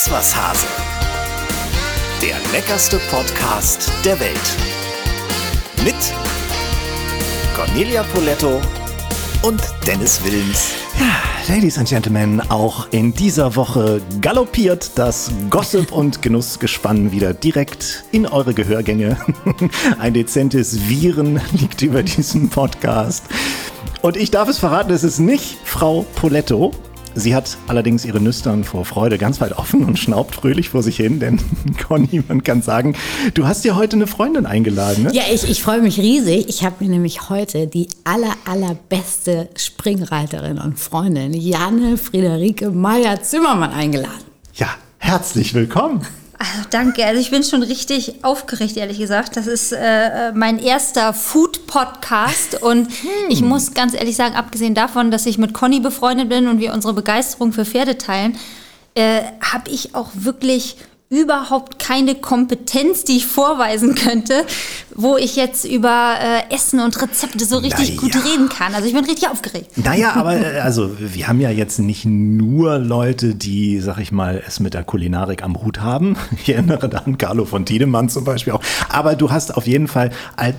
Iss was Hase. Der leckerste Podcast der Welt. Mit Cornelia Poletto und Dennis Wilms. Ja, Ladies and Gentlemen, auch in dieser Woche galoppiert das Gossip- und Genussgespann wieder direkt in eure Gehörgänge. Ein dezentes Viren liegt über diesem Podcast. Und ich darf es verraten, es ist nicht Frau Poletto, Sie hat allerdings ihre Nüstern vor Freude ganz weit offen und schnaubt fröhlich vor sich hin, denn Conny, man kann sagen, du hast dir heute eine Freundin eingeladen. Ne? Ja, ich, ich freue mich riesig. Ich habe mir nämlich heute die aller, allerbeste Springreiterin und Freundin, Janne Friederike Meyer-Zimmermann, eingeladen. Ja, herzlich willkommen. Also danke, also ich bin schon richtig aufgeregt, ehrlich gesagt. Das ist äh, mein erster Food-Podcast und hm. ich muss ganz ehrlich sagen, abgesehen davon, dass ich mit Conny befreundet bin und wir unsere Begeisterung für Pferde teilen, äh, habe ich auch wirklich überhaupt keine Kompetenz, die ich vorweisen könnte, wo ich jetzt über äh, Essen und Rezepte so richtig naja. gut reden kann. Also ich bin richtig aufgeregt. Naja, aber äh, also wir haben ja jetzt nicht nur Leute, die, sag ich mal, es mit der Kulinarik am Hut haben. Ich erinnere da an Carlo von Tiedemann zum Beispiel auch. Aber du hast auf jeden Fall,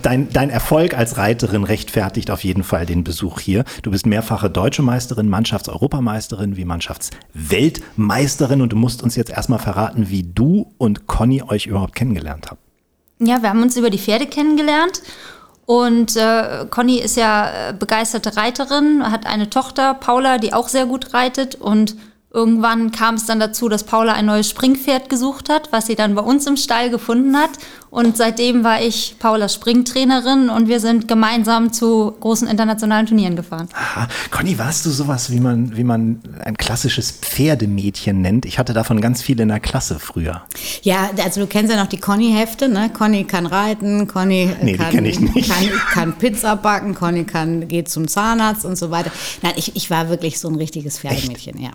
dein, dein Erfolg als Reiterin rechtfertigt auf jeden Fall den Besuch hier. Du bist mehrfache deutsche Meisterin, Mannschaftseuropameisterin, wie Mannschaftsweltmeisterin und du musst uns jetzt erstmal verraten, wie du du und Conny euch überhaupt kennengelernt habt. Ja, wir haben uns über die Pferde kennengelernt. Und äh, Conny ist ja äh, begeisterte Reiterin, hat eine Tochter, Paula, die auch sehr gut reitet. Und irgendwann kam es dann dazu, dass Paula ein neues Springpferd gesucht hat, was sie dann bei uns im Stall gefunden hat. Und seitdem war ich Paulas Springtrainerin und wir sind gemeinsam zu großen internationalen Turnieren gefahren. Aha. Conny, warst du sowas, wie man, wie man ein klassisches Pferdemädchen nennt? Ich hatte davon ganz viele in der Klasse früher. Ja, also du kennst ja noch die Conny-Hefte, ne? Conny kann reiten, Conny nee, kann, kenn ich nicht. Kann, kann, Pizza backen, Conny kann, geht zum Zahnarzt und so weiter. Nein, ich, ich war wirklich so ein richtiges Pferdemädchen, Echt? ja.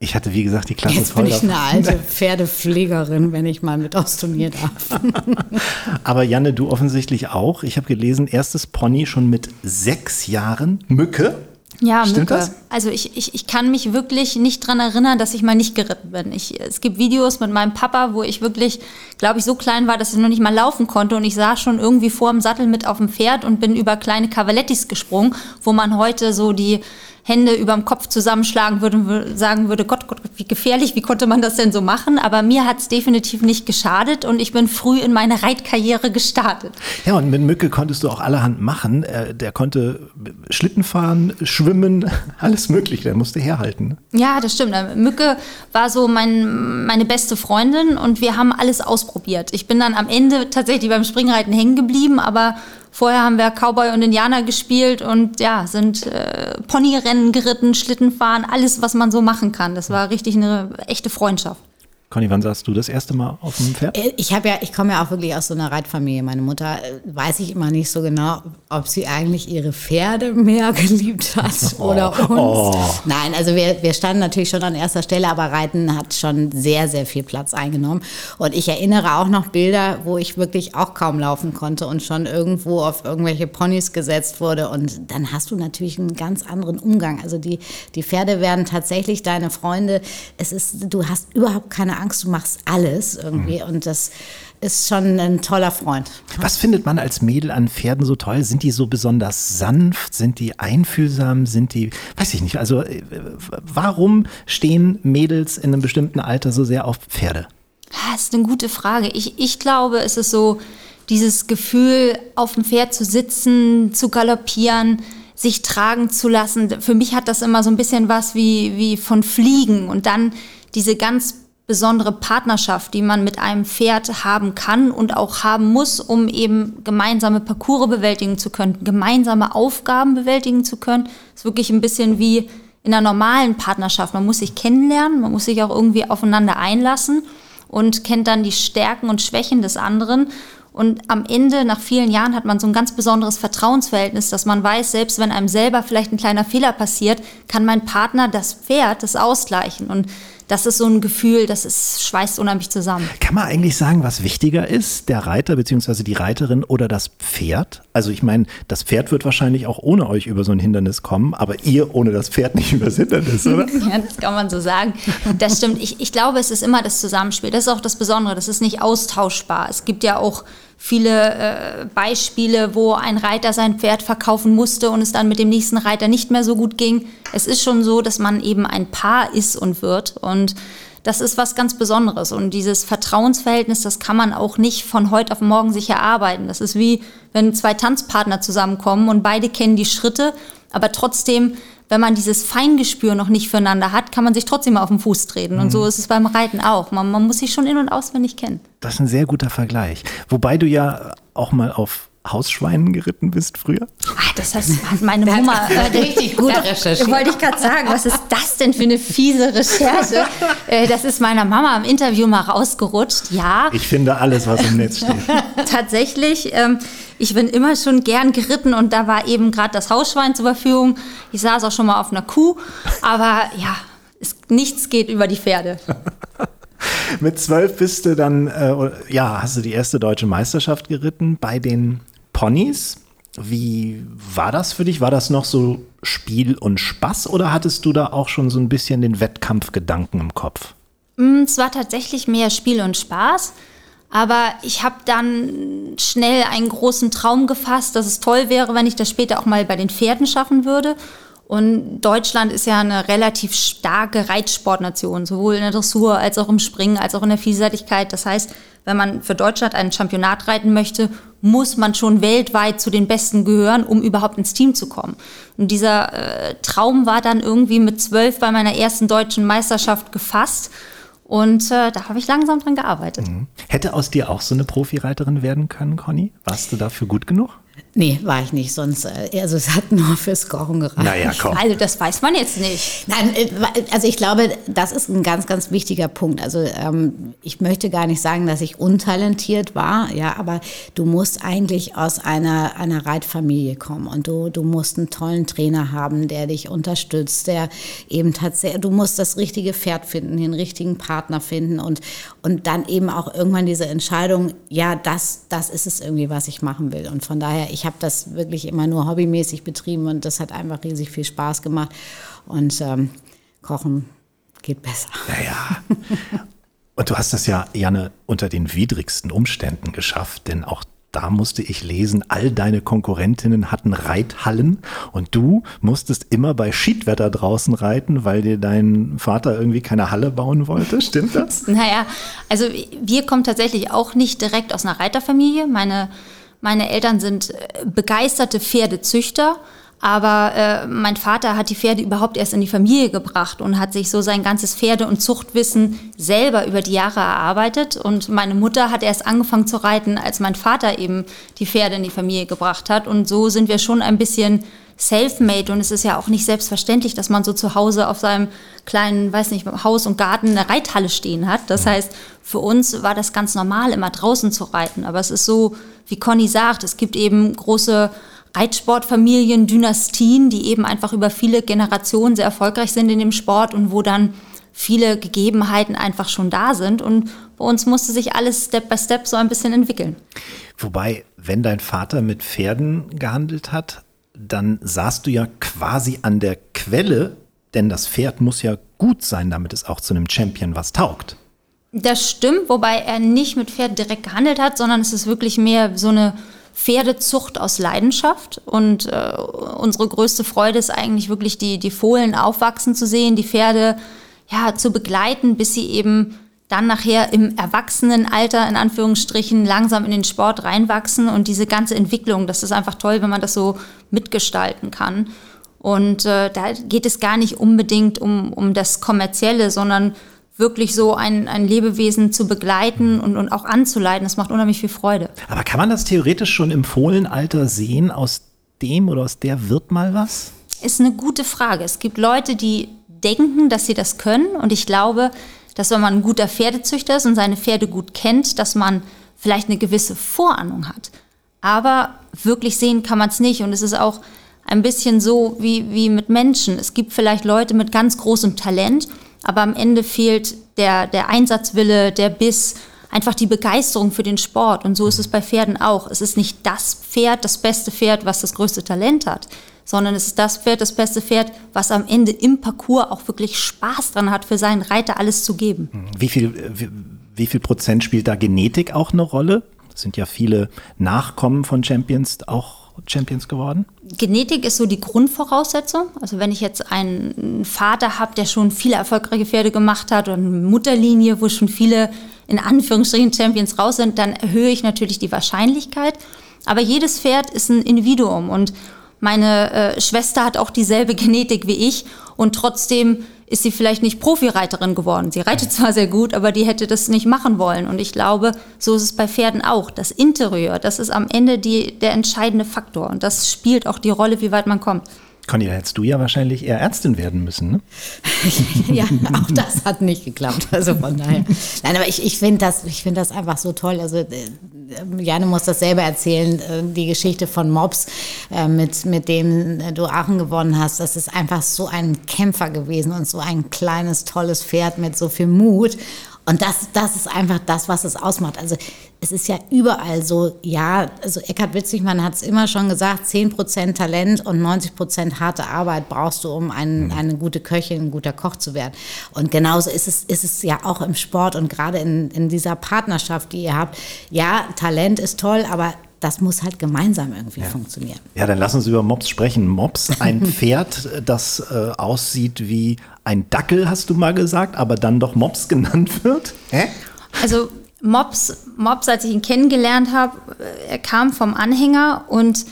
Ich hatte, wie gesagt, die Klasse Jetzt voll. bin ich eine alte Pferdepflegerin, wenn ich mal mit aufs Turnier darf. Aber Janne, du offensichtlich auch. Ich habe gelesen, erstes Pony schon mit sechs Jahren. Mücke. Ja, Stimmt Mücke. Das? Also ich, ich, ich kann mich wirklich nicht daran erinnern, dass ich mal nicht geritten bin. Ich, es gibt Videos mit meinem Papa, wo ich wirklich, glaube ich, so klein war, dass ich noch nicht mal laufen konnte und ich saß schon irgendwie vor dem Sattel mit auf dem Pferd und bin über kleine Cavalettis gesprungen, wo man heute so die Hände über dem Kopf zusammenschlagen würde und sagen würde, Gott, Gott, wie gefährlich, wie konnte man das denn so machen? Aber mir hat es definitiv nicht geschadet und ich bin früh in meine Reitkarriere gestartet. Ja, und mit Mücke konntest du auch allerhand machen. Äh, der konnte Schlitten fahren, schwimmen, alles mögliche. Der musste herhalten. Ne? Ja, das stimmt. Mücke war so mein, meine beste Freundin und wir haben alles ausprobiert. Ich bin dann am Ende tatsächlich beim Springreiten hängen geblieben, aber Vorher haben wir Cowboy und Indianer gespielt und ja, sind äh, Ponyrennen geritten, Schlittenfahren, alles, was man so machen kann. Das war richtig eine echte Freundschaft. Conny, wann saßt du das erste Mal auf dem Pferd? Äh, ich habe ja, ich komme ja auch wirklich aus so einer Reitfamilie. Meine Mutter äh, weiß ich immer nicht so genau, ob sie eigentlich ihre Pferde mehr geliebt hat oh. oder uns. Oh. Nein, also wir, wir standen natürlich schon an erster Stelle, aber Reiten hat schon sehr, sehr viel Platz eingenommen. Und ich erinnere auch noch Bilder, wo ich wirklich auch kaum laufen konnte und schon irgendwo auf irgendwelche Ponys gesetzt wurde. Und dann hast du natürlich einen ganz anderen Umgang. Also die, die Pferde werden tatsächlich deine Freunde. Es ist, du hast überhaupt keine Angst, du machst alles irgendwie mhm. und das ist schon ein toller Freund. Was findet man als Mädel an Pferden so toll? Sind die so besonders sanft? Sind die einfühlsam? Sind die, weiß ich nicht, also äh, warum stehen Mädels in einem bestimmten Alter so sehr auf Pferde? Das ist eine gute Frage. Ich, ich glaube, es ist so dieses Gefühl, auf dem Pferd zu sitzen, zu galoppieren, sich tragen zu lassen. Für mich hat das immer so ein bisschen was wie, wie von Fliegen und dann diese ganz besondere Partnerschaft, die man mit einem Pferd haben kann und auch haben muss, um eben gemeinsame Parcours bewältigen zu können, gemeinsame Aufgaben bewältigen zu können. ist wirklich ein bisschen wie in einer normalen Partnerschaft. Man muss sich kennenlernen, man muss sich auch irgendwie aufeinander einlassen und kennt dann die Stärken und Schwächen des anderen. Und am Ende, nach vielen Jahren, hat man so ein ganz besonderes Vertrauensverhältnis, dass man weiß, selbst wenn einem selber vielleicht ein kleiner Fehler passiert, kann mein Partner das Pferd das ausgleichen. Und das ist so ein Gefühl, das ist, schweißt unheimlich zusammen. Kann man eigentlich sagen, was wichtiger ist, der Reiter bzw. die Reiterin oder das Pferd? Also ich meine, das Pferd wird wahrscheinlich auch ohne euch über so ein Hindernis kommen, aber ihr ohne das Pferd nicht über das Hindernis, oder? ja, das kann man so sagen. Das stimmt. Ich, ich glaube, es ist immer das Zusammenspiel. Das ist auch das Besondere. Das ist nicht austauschbar. Es gibt ja auch viele äh, Beispiele, wo ein Reiter sein Pferd verkaufen musste und es dann mit dem nächsten Reiter nicht mehr so gut ging. Es ist schon so, dass man eben ein Paar ist und wird und das ist was ganz Besonderes. Und dieses Vertrauensverhältnis, das kann man auch nicht von heute auf morgen sich erarbeiten. Das ist wie, wenn zwei Tanzpartner zusammenkommen und beide kennen die Schritte, aber trotzdem wenn man dieses Feingespür noch nicht füreinander hat, kann man sich trotzdem mal auf den Fuß treten. Mhm. Und so ist es beim Reiten auch. Man, man muss sich schon in- und auswendig kennen. Das ist ein sehr guter Vergleich. Wobei du ja auch mal auf Hausschweinen geritten bist früher? Ach, das hat meine Mama äh, richtig gut recherchiert. Wollte ich gerade sagen, was ist das denn für eine fiese Recherche? Äh, das ist meiner Mama im Interview mal rausgerutscht. Ja. Ich finde alles, was im Netz steht. Tatsächlich. Ähm, ich bin immer schon gern geritten und da war eben gerade das Hausschwein zur Verfügung. Ich saß auch schon mal auf einer Kuh, aber ja, es, nichts geht über die Pferde. Mit zwölf bist du dann, äh, ja, hast du die erste deutsche Meisterschaft geritten bei den Ponys. Wie war das für dich? War das noch so Spiel und Spaß oder hattest du da auch schon so ein bisschen den Wettkampfgedanken im Kopf? Mm, es war tatsächlich mehr Spiel und Spaß. Aber ich habe dann schnell einen großen Traum gefasst, dass es toll wäre, wenn ich das später auch mal bei den Pferden schaffen würde. Und Deutschland ist ja eine relativ starke Reitsportnation, sowohl in der Dressur als auch im Springen, als auch in der Vielseitigkeit. Das heißt, wenn man für Deutschland ein Championat reiten möchte, muss man schon weltweit zu den Besten gehören, um überhaupt ins Team zu kommen. Und dieser äh, Traum war dann irgendwie mit zwölf bei meiner ersten deutschen Meisterschaft gefasst. Und äh, da habe ich langsam dran gearbeitet. Mhm. Hätte aus dir auch so eine Profireiterin werden können, Conny? Warst du dafür gut genug? Nee, war ich nicht. Sonst, äh, also es hat nur fürs Kochen gereicht. Naja, komm. Also das weiß man jetzt nicht. Nein, äh, also ich glaube, das ist ein ganz, ganz wichtiger Punkt. Also ähm, ich möchte gar nicht sagen, dass ich untalentiert war, ja, aber du musst eigentlich aus einer, einer Reitfamilie kommen und du, du musst einen tollen Trainer haben, der dich unterstützt, der eben tatsächlich, du musst das richtige Pferd finden, den richtigen Partner finden und, und dann eben auch irgendwann diese Entscheidung, ja, das, das ist es irgendwie, was ich machen will. Und von daher, ich habe das wirklich immer nur hobbymäßig betrieben und das hat einfach riesig viel Spaß gemacht. Und ähm, Kochen geht besser. Naja. Und du hast das ja, Janne, unter den widrigsten Umständen geschafft, denn auch da musste ich lesen, all deine Konkurrentinnen hatten Reithallen und du musstest immer bei Schiedwetter draußen reiten, weil dir dein Vater irgendwie keine Halle bauen wollte. Stimmt das? naja, also wir kommen tatsächlich auch nicht direkt aus einer Reiterfamilie. Meine meine Eltern sind äh, begeisterte Pferdezüchter, aber äh, mein Vater hat die Pferde überhaupt erst in die Familie gebracht und hat sich so sein ganzes Pferde- und Zuchtwissen selber über die Jahre erarbeitet. Und meine Mutter hat erst angefangen zu reiten, als mein Vater eben die Pferde in die Familie gebracht hat. Und so sind wir schon ein bisschen self-made und es ist ja auch nicht selbstverständlich, dass man so zu Hause auf seinem kleinen, weiß nicht, Haus und Garten eine Reithalle stehen hat. Das heißt, für uns war das ganz normal, immer draußen zu reiten. Aber es ist so, wie Conny sagt, es gibt eben große Reitsportfamilien, Dynastien, die eben einfach über viele Generationen sehr erfolgreich sind in dem Sport und wo dann viele Gegebenheiten einfach schon da sind. Und bei uns musste sich alles Step by Step so ein bisschen entwickeln. Wobei, wenn dein Vater mit Pferden gehandelt hat, dann saßt du ja quasi an der Quelle, denn das Pferd muss ja gut sein, damit es auch zu einem Champion was taugt. Das stimmt, wobei er nicht mit Pferd direkt gehandelt hat, sondern es ist wirklich mehr so eine Pferdezucht aus Leidenschaft. Und äh, unsere größte Freude ist eigentlich wirklich, die, die Fohlen aufwachsen zu sehen, die Pferde ja, zu begleiten, bis sie eben dann nachher im Erwachsenenalter in Anführungsstrichen langsam in den Sport reinwachsen und diese ganze Entwicklung, das ist einfach toll, wenn man das so mitgestalten kann. Und äh, da geht es gar nicht unbedingt um, um das Kommerzielle, sondern wirklich so ein, ein Lebewesen zu begleiten und, und auch anzuleiten. Das macht unheimlich viel Freude. Aber kann man das theoretisch schon im Fohlenalter sehen, aus dem oder aus der wird mal was? Ist eine gute Frage. Es gibt Leute, die denken, dass sie das können und ich glaube, dass wenn man ein guter Pferdezüchter ist und seine Pferde gut kennt, dass man vielleicht eine gewisse Vorahnung hat. Aber wirklich sehen kann man es nicht. Und es ist auch ein bisschen so wie, wie mit Menschen. Es gibt vielleicht Leute mit ganz großem Talent aber am Ende fehlt der, der Einsatzwille, der Biss, einfach die Begeisterung für den Sport. Und so ist es bei Pferden auch. Es ist nicht das Pferd, das beste Pferd, was das größte Talent hat, sondern es ist das Pferd, das beste Pferd, was am Ende im Parcours auch wirklich Spaß dran hat, für seinen Reiter alles zu geben. Wie viel, wie, wie viel Prozent spielt da Genetik auch eine Rolle? Es sind ja viele Nachkommen von Champions auch Champions geworden? Genetik ist so die Grundvoraussetzung. Also wenn ich jetzt einen Vater habe, der schon viele erfolgreiche Pferde gemacht hat und eine Mutterlinie, wo schon viele in Anführungsstrichen Champions raus sind, dann erhöhe ich natürlich die Wahrscheinlichkeit. Aber jedes Pferd ist ein Individuum und meine äh, Schwester hat auch dieselbe Genetik wie ich und trotzdem ist sie vielleicht nicht Profireiterin geworden. Sie reitet zwar sehr gut, aber die hätte das nicht machen wollen. Und ich glaube, so ist es bei Pferden auch. Das Interieur, das ist am Ende die, der entscheidende Faktor. Und das spielt auch die Rolle, wie weit man kommt. Conny, da hättest du ja wahrscheinlich eher Ärztin werden müssen, ne? ja, auch das hat nicht geklappt. Also von daher. Nein, aber ich, ich finde das, find das einfach so toll. Also äh, Janne muss das selber erzählen, äh, die Geschichte von Mops, äh, mit, mit dem du Aachen gewonnen hast. Das ist einfach so ein Kämpfer gewesen und so ein kleines, tolles Pferd mit so viel Mut. Und das, das ist einfach das, was es ausmacht. Also es ist ja überall so, ja, also Eckhard Witzigmann hat es immer schon gesagt, 10% Talent und 90% harte Arbeit brauchst du, um ein, mhm. eine gute Köchin, ein guter Koch zu werden. Und genauso ist es, ist es ja auch im Sport und gerade in, in dieser Partnerschaft, die ihr habt. Ja, Talent ist toll, aber das muss halt gemeinsam irgendwie ja. funktionieren. Ja, dann lass uns über Mops sprechen. Mops, ein Pferd, das äh, aussieht wie ein Dackel, hast du mal gesagt, aber dann doch Mops genannt wird. Hä? Also Mops, Mops, als ich ihn kennengelernt habe, äh, er kam vom Anhänger und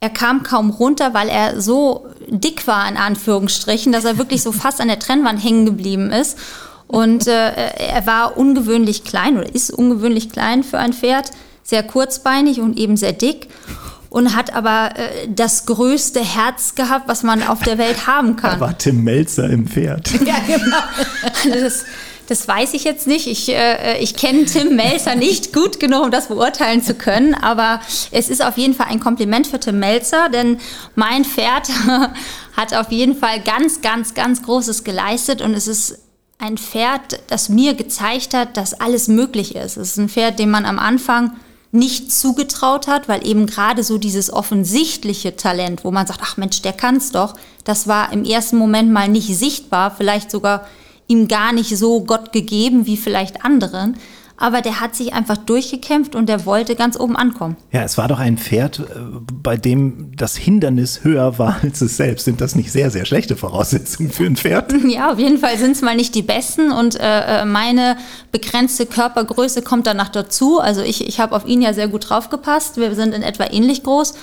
er kam kaum runter, weil er so dick war, in Anführungsstrichen, dass er wirklich so fast an der Trennwand hängen geblieben ist. Und äh, er war ungewöhnlich klein oder ist ungewöhnlich klein für ein Pferd sehr kurzbeinig und eben sehr dick und hat aber äh, das größte Herz gehabt, was man auf der Welt haben kann. Da war Tim Melzer im Pferd. ja, genau. Also das, das weiß ich jetzt nicht. Ich, äh, ich kenne Tim Melzer nicht gut genug, um das beurteilen zu können. Aber es ist auf jeden Fall ein Kompliment für Tim Melzer, denn mein Pferd hat auf jeden Fall ganz, ganz, ganz Großes geleistet. Und es ist ein Pferd, das mir gezeigt hat, dass alles möglich ist. Es ist ein Pferd, dem man am Anfang nicht zugetraut hat, weil eben gerade so dieses offensichtliche Talent, wo man sagt, ach Mensch, der kann's doch, das war im ersten Moment mal nicht sichtbar, vielleicht sogar ihm gar nicht so Gott gegeben wie vielleicht anderen aber der hat sich einfach durchgekämpft und der wollte ganz oben ankommen. Ja, es war doch ein Pferd, äh, bei dem das Hindernis höher war als es selbst. Sind das nicht sehr, sehr schlechte Voraussetzungen für ein Pferd? Ja, auf jeden Fall sind es mal nicht die besten und äh, äh, meine begrenzte Körpergröße kommt danach dazu. Also ich, ich habe auf ihn ja sehr gut draufgepasst. Wir sind in etwa ähnlich groß.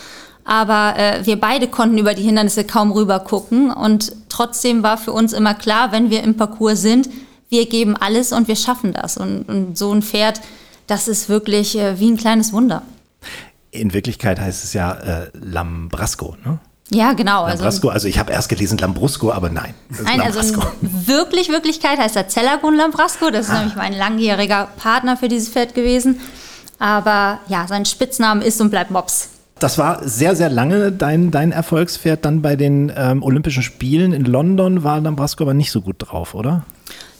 Aber äh, wir beide konnten über die Hindernisse kaum rüber gucken. Und trotzdem war für uns immer klar, wenn wir im Parcours sind, wir geben alles und wir schaffen das. Und, und so ein Pferd, das ist wirklich äh, wie ein kleines Wunder. In Wirklichkeit heißt es ja äh, Lambrasco, ne? Ja, genau. Also Lambrasco, also, also ich habe erst gelesen Lambrusco, aber nein. Nein, also wirklich Wirklichkeit heißt er Zellagun Lambrasco. Das ist ah. nämlich mein langjähriger Partner für dieses Pferd gewesen. Aber ja, sein Spitzname ist und bleibt Mops. Das war sehr, sehr lange dein, dein Erfolgspferd. Dann bei den ähm, Olympischen Spielen in London war Lambrasco aber nicht so gut drauf, oder?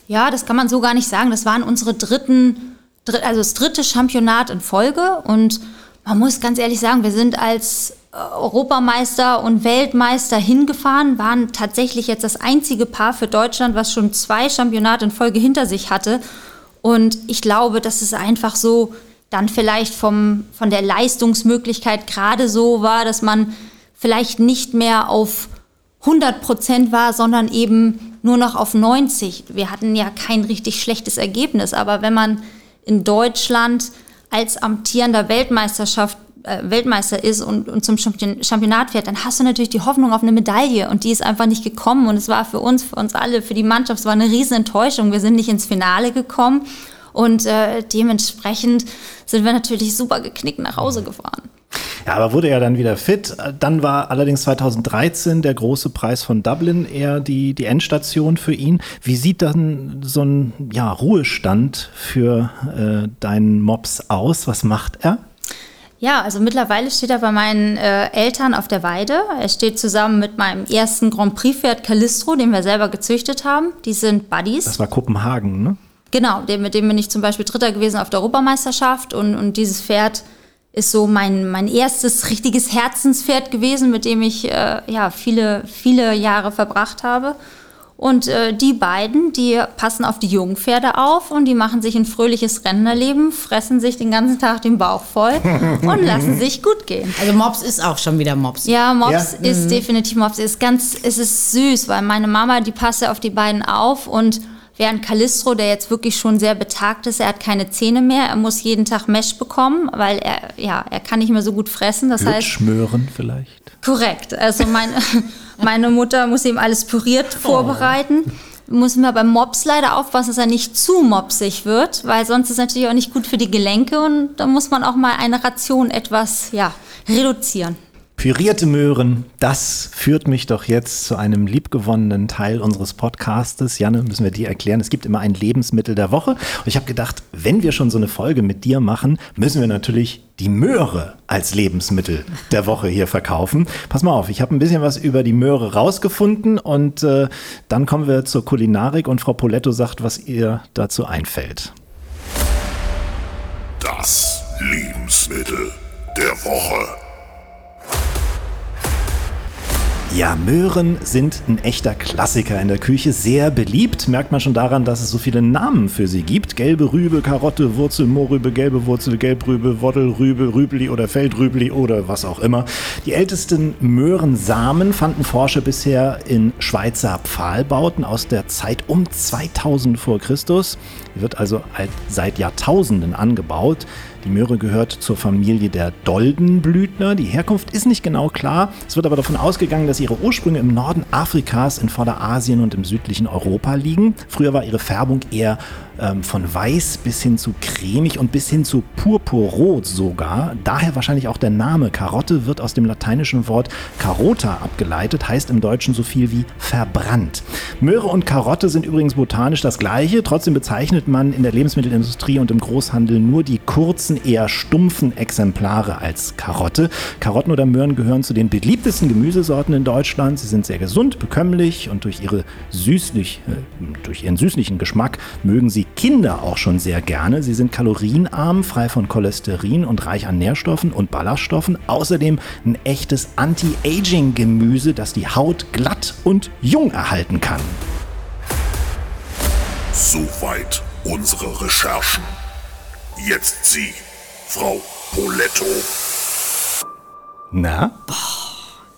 Ja, das kann man so gar nicht sagen. Das waren unsere dritten, also das dritte Championat in Folge. Und man muss ganz ehrlich sagen, wir sind als äh, Europameister und Weltmeister hingefahren, waren tatsächlich jetzt das einzige Paar für Deutschland, was schon zwei Championate in Folge hinter sich hatte. Und ich glaube, dass es einfach so dann vielleicht vom, von der Leistungsmöglichkeit gerade so war, dass man vielleicht nicht mehr auf 100 Prozent war, sondern eben nur noch auf 90. Wir hatten ja kein richtig schlechtes Ergebnis, aber wenn man in Deutschland als amtierender Weltmeisterschaft äh, Weltmeister ist und, und zum Championat fährt, dann hast du natürlich die Hoffnung auf eine Medaille und die ist einfach nicht gekommen und es war für uns, für uns alle, für die Mannschaft, es war eine riesen Enttäuschung. Wir sind nicht ins Finale gekommen und äh, dementsprechend sind wir natürlich super geknickt nach Hause gefahren. Ja, aber wurde ja dann wieder fit. Dann war allerdings 2013 der große Preis von Dublin eher die, die Endstation für ihn. Wie sieht dann so ein ja, Ruhestand für äh, deinen Mops aus? Was macht er? Ja, also mittlerweile steht er bei meinen äh, Eltern auf der Weide. Er steht zusammen mit meinem ersten Grand Prix-Pferd Calistro, den wir selber gezüchtet haben. Die sind Buddies. Das war Kopenhagen, ne? Genau, dem, mit dem bin ich zum Beispiel Dritter gewesen auf der Europameisterschaft und, und dieses Pferd ist so mein, mein erstes richtiges Herzenspferd gewesen, mit dem ich äh, ja, viele, viele Jahre verbracht habe. Und äh, die beiden, die passen auf die jungen Pferde auf und die machen sich ein fröhliches Rentnerleben, fressen sich den ganzen Tag den Bauch voll und lassen sich gut gehen. Also Mops ist auch schon wieder Mops. Ja, Mops ja? ist mhm. definitiv Mops. Ist ganz, es ist süß, weil meine Mama, die passt auf die beiden auf und Während Calistro, der jetzt wirklich schon sehr betagt ist, er hat keine Zähne mehr, er muss jeden Tag Mesh bekommen, weil er, ja, er kann nicht mehr so gut fressen. Das heißt. Schmören vielleicht. Korrekt. Also meine, meine Mutter muss ihm alles püriert oh. vorbereiten. Muss man beim Mops leider aufpassen, dass er nicht zu mopsig wird, weil sonst ist es natürlich auch nicht gut für die Gelenke und da muss man auch mal eine Ration etwas, ja, reduzieren. Pürierte Möhren, das führt mich doch jetzt zu einem liebgewonnenen Teil unseres Podcastes. Janne, müssen wir dir erklären, es gibt immer ein Lebensmittel der Woche. Und ich habe gedacht, wenn wir schon so eine Folge mit dir machen, müssen wir natürlich die Möhre als Lebensmittel der Woche hier verkaufen. Pass mal auf, ich habe ein bisschen was über die Möhre rausgefunden und äh, dann kommen wir zur Kulinarik und Frau Poletto sagt, was ihr dazu einfällt. Das Lebensmittel der Woche. Ja, Möhren sind ein echter Klassiker in der Küche, sehr beliebt. Merkt man schon daran, dass es so viele Namen für sie gibt. Gelbe Rübe, Karotte, Wurzel, Mohrrübe, gelbe Wurzel, Gelbrübe, Woddelrübe, Rübli oder Feldrübli oder was auch immer. Die ältesten Möhrensamen fanden Forscher bisher in Schweizer Pfahlbauten aus der Zeit um 2000 vor Christus. Wird also seit Jahrtausenden angebaut. Die Möhre gehört zur Familie der Doldenblütler. Die Herkunft ist nicht genau klar. Es wird aber davon ausgegangen, dass ihre Ursprünge im Norden Afrikas, in Vorderasien und im südlichen Europa liegen. Früher war ihre Färbung eher ähm, von weiß bis hin zu cremig und bis hin zu purpurrot sogar. Daher wahrscheinlich auch der Name. Karotte wird aus dem lateinischen Wort carota abgeleitet, heißt im Deutschen so viel wie verbrannt. Möhre und Karotte sind übrigens botanisch das gleiche. Trotzdem bezeichnet man in der Lebensmittelindustrie und im Großhandel nur die kurzen, eher stumpfen Exemplare als Karotte. Karotten oder Möhren gehören zu den beliebtesten Gemüsesorten in Deutschland. Sie sind sehr gesund, bekömmlich und durch, ihre süßlich, äh, durch ihren süßlichen Geschmack mögen sie Kinder auch schon sehr gerne. Sie sind kalorienarm, frei von Cholesterin und reich an Nährstoffen und Ballaststoffen. Außerdem ein echtes Anti-Aging-Gemüse, das die Haut glatt und jung erhalten kann. Soweit unsere Recherchen. Jetzt Sie, Frau Poletto. Na? Boah.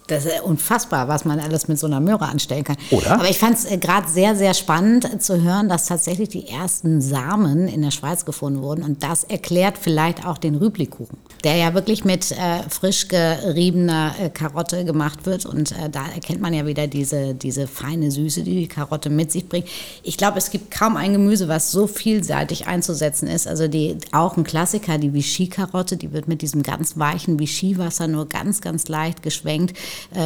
Das ist unfassbar, was man alles mit so einer Möhre anstellen kann. Oder? Aber ich fand es äh, gerade sehr, sehr spannend zu hören, dass tatsächlich die ersten Samen in der Schweiz gefunden wurden. Und das erklärt vielleicht auch den Rüblikuchen, der ja wirklich mit äh, frisch geriebener äh, Karotte gemacht wird. Und äh, da erkennt man ja wieder diese, diese feine Süße, die die Karotte mit sich bringt. Ich glaube, es gibt kaum ein Gemüse, was so vielseitig einzusetzen ist. Also die, auch ein Klassiker, die Vichy-Karotte, die wird mit diesem ganz weichen Vichy-Wasser nur ganz, ganz leicht geschwenkt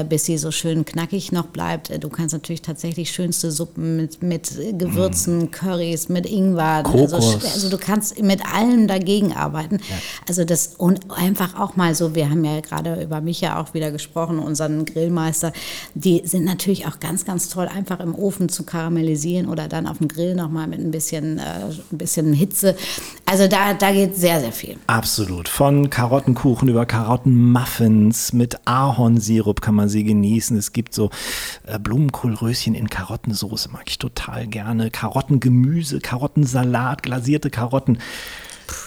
bis sie so schön knackig noch bleibt. Äh, du kannst natürlich tatsächlich schönste Suppen mit, mit Gewürzen, mm. Currys, mit Ingwer. Also, also, du kannst mit allem dagegen arbeiten. Ja. Also das und einfach auch mal so, wir haben ja gerade über mich ja auch wieder gesprochen, unseren Grillmeister, die sind natürlich auch ganz, ganz toll, einfach im Ofen zu karamellisieren oder dann auf dem Grill nochmal mit ein bisschen, äh, ein bisschen Hitze. Also da, da geht sehr, sehr viel. Absolut. Von Karottenkuchen über Karottenmuffins mit Ahornsirup kann man sie genießen. Es gibt so äh, Blumenkohlröschen in Karottensoße, mag ich total gerne. Karottengemüse, Karottensalat, glasierte Karotten.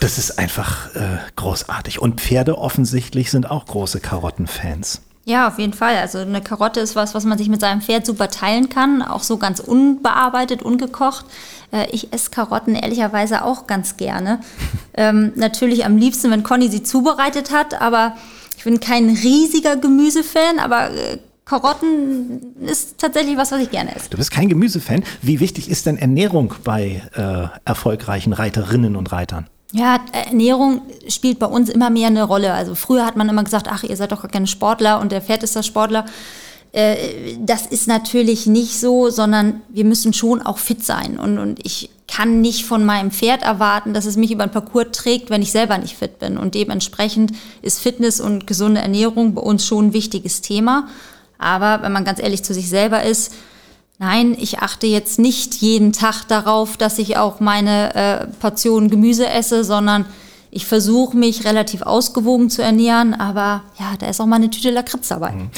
Das ist einfach äh, großartig. Und Pferde offensichtlich sind auch große Karottenfans. Ja, auf jeden Fall. Also eine Karotte ist was, was man sich mit seinem Pferd super teilen kann, auch so ganz unbearbeitet, ungekocht. Äh, ich esse Karotten ehrlicherweise auch ganz gerne. ähm, natürlich am liebsten, wenn Conny sie zubereitet hat, aber ich bin kein riesiger Gemüsefan, aber äh, Karotten ist tatsächlich was, was ich gerne esse. Du bist kein Gemüsefan. Wie wichtig ist denn Ernährung bei äh, erfolgreichen Reiterinnen und Reitern? Ja, Ernährung spielt bei uns immer mehr eine Rolle. Also früher hat man immer gesagt, ach, ihr seid doch gar keine Sportler und der Pferd ist der Sportler. Äh, das ist natürlich nicht so, sondern wir müssen schon auch fit sein. Und, und ich kann nicht von meinem Pferd erwarten, dass es mich über den Parcours trägt, wenn ich selber nicht fit bin. Und dementsprechend ist Fitness und gesunde Ernährung bei uns schon ein wichtiges Thema. Aber wenn man ganz ehrlich zu sich selber ist, nein, ich achte jetzt nicht jeden Tag darauf, dass ich auch meine äh, Portion Gemüse esse, sondern ich versuche mich relativ ausgewogen zu ernähren, aber ja, da ist auch mal eine Tüte Lakritz dabei. Mhm.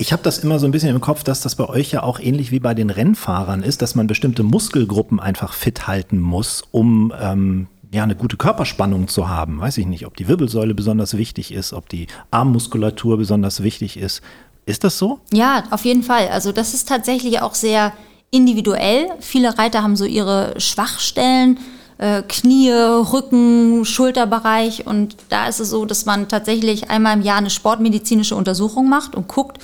Ich habe das immer so ein bisschen im Kopf, dass das bei euch ja auch ähnlich wie bei den Rennfahrern ist, dass man bestimmte Muskelgruppen einfach fit halten muss, um ähm, ja eine gute Körperspannung zu haben. Weiß ich nicht, ob die Wirbelsäule besonders wichtig ist, ob die Armmuskulatur besonders wichtig ist. Ist das so? Ja, auf jeden Fall. Also das ist tatsächlich auch sehr individuell. Viele Reiter haben so ihre Schwachstellen. Äh, Knie, Rücken, Schulterbereich. Und da ist es so, dass man tatsächlich einmal im Jahr eine sportmedizinische Untersuchung macht und guckt,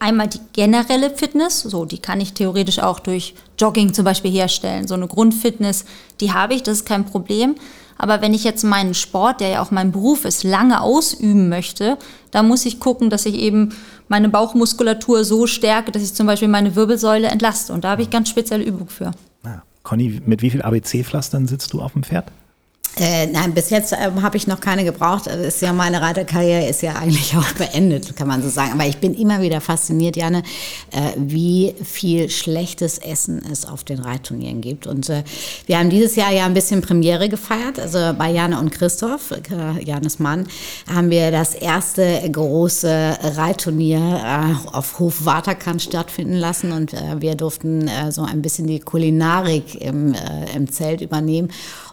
einmal die generelle Fitness, so die kann ich theoretisch auch durch Jogging zum Beispiel herstellen. So eine Grundfitness, die habe ich, das ist kein Problem. Aber wenn ich jetzt meinen Sport, der ja auch mein Beruf ist, lange ausüben möchte, dann muss ich gucken, dass ich eben meine Bauchmuskulatur so stärke, dass ich zum Beispiel meine Wirbelsäule entlaste. Und da habe ich ganz spezielle Übung für. Ja. Conny, mit wie viel ABC-Pflastern sitzt du auf dem Pferd? Äh, nein, bis jetzt ähm, habe ich noch keine gebraucht. Also ist ja meine Reiterkarriere ist ja eigentlich auch beendet, kann man so sagen. Aber ich bin immer wieder fasziniert, Janne, äh, wie viel schlechtes Essen es auf den Reitturnieren gibt. Und äh, wir haben dieses Jahr ja ein bisschen Premiere gefeiert. Also bei Janne und Christoph, äh, Jannes Mann, haben wir das erste große Reitturnier äh, auf Hof Waterkant stattfinden lassen. Und äh, wir durften äh, so ein bisschen die Kulinarik im, äh, im Zelt übernehmen.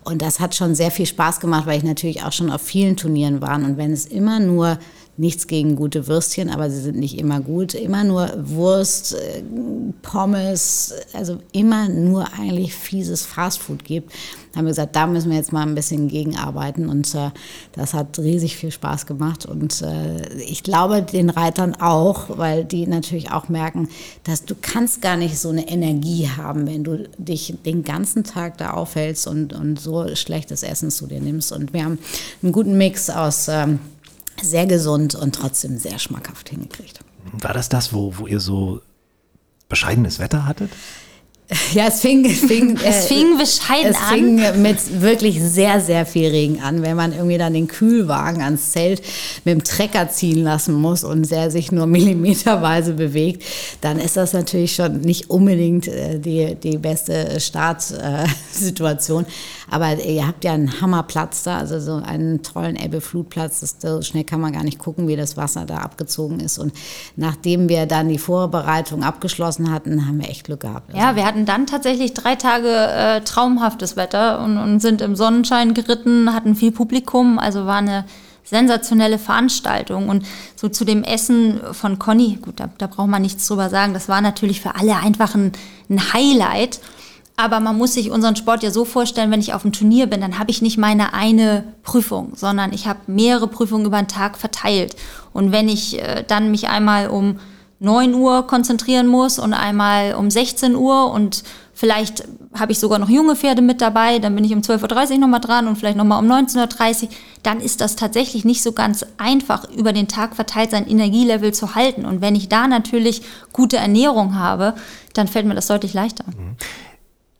Und das hat schon sehr viel Spaß gemacht, weil ich natürlich auch schon auf vielen Turnieren war. Und wenn es immer nur nichts gegen gute Würstchen, aber sie sind nicht immer gut. Immer nur Wurst, äh, Pommes, also immer nur eigentlich fieses Fastfood gibt. Da haben wir gesagt, da müssen wir jetzt mal ein bisschen gegenarbeiten und äh, das hat riesig viel Spaß gemacht und äh, ich glaube den Reitern auch, weil die natürlich auch merken, dass du kannst gar nicht so eine Energie haben, wenn du dich den ganzen Tag da aufhältst und, und so schlechtes Essen zu dir nimmst und wir haben einen guten Mix aus ähm, sehr gesund und trotzdem sehr schmackhaft hingekriegt. War das das, wo, wo ihr so bescheidenes Wetter hattet? Ja, es fing, es fing, äh, es fing bescheiden es fing an. mit wirklich sehr, sehr viel Regen an. Wenn man irgendwie dann den Kühlwagen ans Zelt mit dem Trecker ziehen lassen muss und der sich nur millimeterweise bewegt, dann ist das natürlich schon nicht unbedingt äh, die, die beste Startsituation. Aber ihr habt ja einen Hammerplatz da, also so einen tollen Ebbe-Flutplatz. So schnell kann man gar nicht gucken, wie das Wasser da abgezogen ist. Und nachdem wir dann die Vorbereitung abgeschlossen hatten, haben wir echt Glück gehabt. Ja, wir hatten hatten dann tatsächlich drei Tage äh, traumhaftes Wetter und, und sind im Sonnenschein geritten, hatten viel Publikum, also war eine sensationelle Veranstaltung. Und so zu dem Essen von Conny, gut, da, da braucht man nichts drüber sagen, das war natürlich für alle einfach ein, ein Highlight. Aber man muss sich unseren Sport ja so vorstellen, wenn ich auf dem Turnier bin, dann habe ich nicht meine eine Prüfung, sondern ich habe mehrere Prüfungen über den Tag verteilt. Und wenn ich äh, dann mich einmal um 9 Uhr konzentrieren muss und einmal um 16 Uhr und vielleicht habe ich sogar noch junge Pferde mit dabei, dann bin ich um 12.30 Uhr nochmal dran und vielleicht nochmal um 19.30 Uhr, dann ist das tatsächlich nicht so ganz einfach, über den Tag verteilt sein Energielevel zu halten. Und wenn ich da natürlich gute Ernährung habe, dann fällt mir das deutlich leichter. Mhm.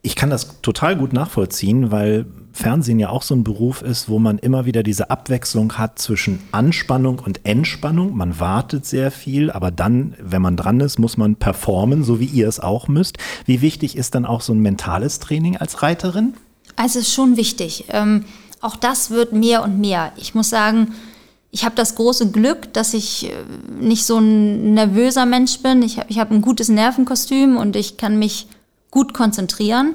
Ich kann das total gut nachvollziehen, weil Fernsehen ja auch so ein Beruf ist, wo man immer wieder diese Abwechslung hat zwischen Anspannung und Entspannung. Man wartet sehr viel, aber dann, wenn man dran ist, muss man performen, so wie ihr es auch müsst. Wie wichtig ist dann auch so ein mentales Training als Reiterin? Also es ist schon wichtig. Ähm, auch das wird mehr und mehr. Ich muss sagen, ich habe das große Glück, dass ich äh, nicht so ein nervöser Mensch bin. Ich habe ich hab ein gutes Nervenkostüm und ich kann mich gut konzentrieren.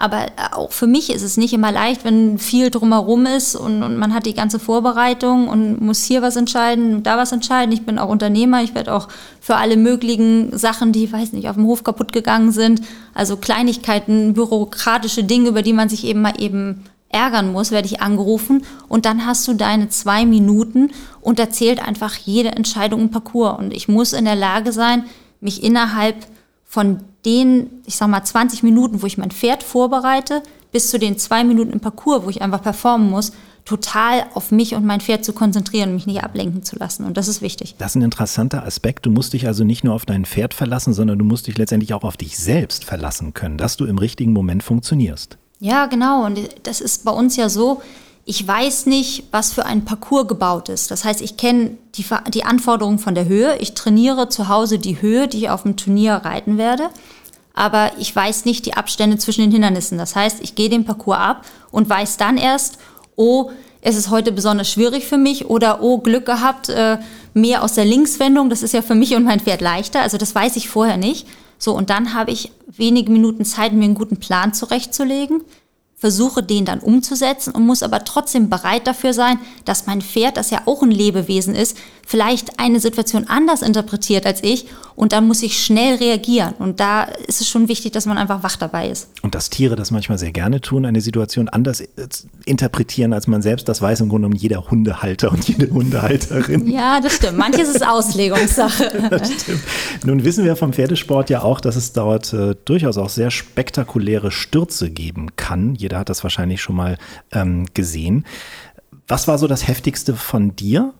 Aber äh, auch für mich ist es nicht immer leicht, wenn viel drumherum ist und, und, man hat die ganze Vorbereitung und muss hier was entscheiden, da was entscheiden. Ich bin auch Unternehmer, ich werde auch für alle möglichen Sachen, die, weiß nicht, auf dem Hof kaputt gegangen sind, also Kleinigkeiten, bürokratische Dinge, über die man sich eben mal eben ärgern muss, werde ich angerufen und dann hast du deine zwei Minuten und da zählt einfach jede Entscheidung im Parcours und ich muss in der Lage sein, mich innerhalb von den, ich sag mal, 20 Minuten, wo ich mein Pferd vorbereite, bis zu den zwei Minuten im Parcours, wo ich einfach performen muss, total auf mich und mein Pferd zu konzentrieren und mich nicht ablenken zu lassen. Und das ist wichtig. Das ist ein interessanter Aspekt. Du musst dich also nicht nur auf dein Pferd verlassen, sondern du musst dich letztendlich auch auf dich selbst verlassen können, dass du im richtigen Moment funktionierst. Ja, genau. Und das ist bei uns ja so, ich weiß nicht, was für ein Parcours gebaut ist. Das heißt, ich kenne die, die Anforderungen von der Höhe. Ich trainiere zu Hause die Höhe, die ich auf dem Turnier reiten werde. Aber ich weiß nicht die Abstände zwischen den Hindernissen. Das heißt, ich gehe den Parcours ab und weiß dann erst, oh, es ist heute besonders schwierig für mich oder oh, Glück gehabt, äh, mehr aus der Linkswendung, das ist ja für mich und mein Pferd leichter. Also das weiß ich vorher nicht. So, und dann habe ich wenige Minuten Zeit, mir einen guten Plan zurechtzulegen versuche den dann umzusetzen und muss aber trotzdem bereit dafür sein, dass mein Pferd, das ja auch ein Lebewesen ist, vielleicht eine Situation anders interpretiert als ich und dann muss ich schnell reagieren. Und da ist es schon wichtig, dass man einfach wach dabei ist. Und dass Tiere das manchmal sehr gerne tun, eine Situation anders interpretieren als man selbst, das weiß im Grunde genommen jeder Hundehalter und jede Hundehalterin. Ja, das stimmt. Manches ist Auslegungssache. das stimmt. Nun wissen wir vom Pferdesport ja auch, dass es dort äh, durchaus auch sehr spektakuläre Stürze geben kann. Jeder hat das wahrscheinlich schon mal ähm, gesehen. Was war so das Heftigste von dir?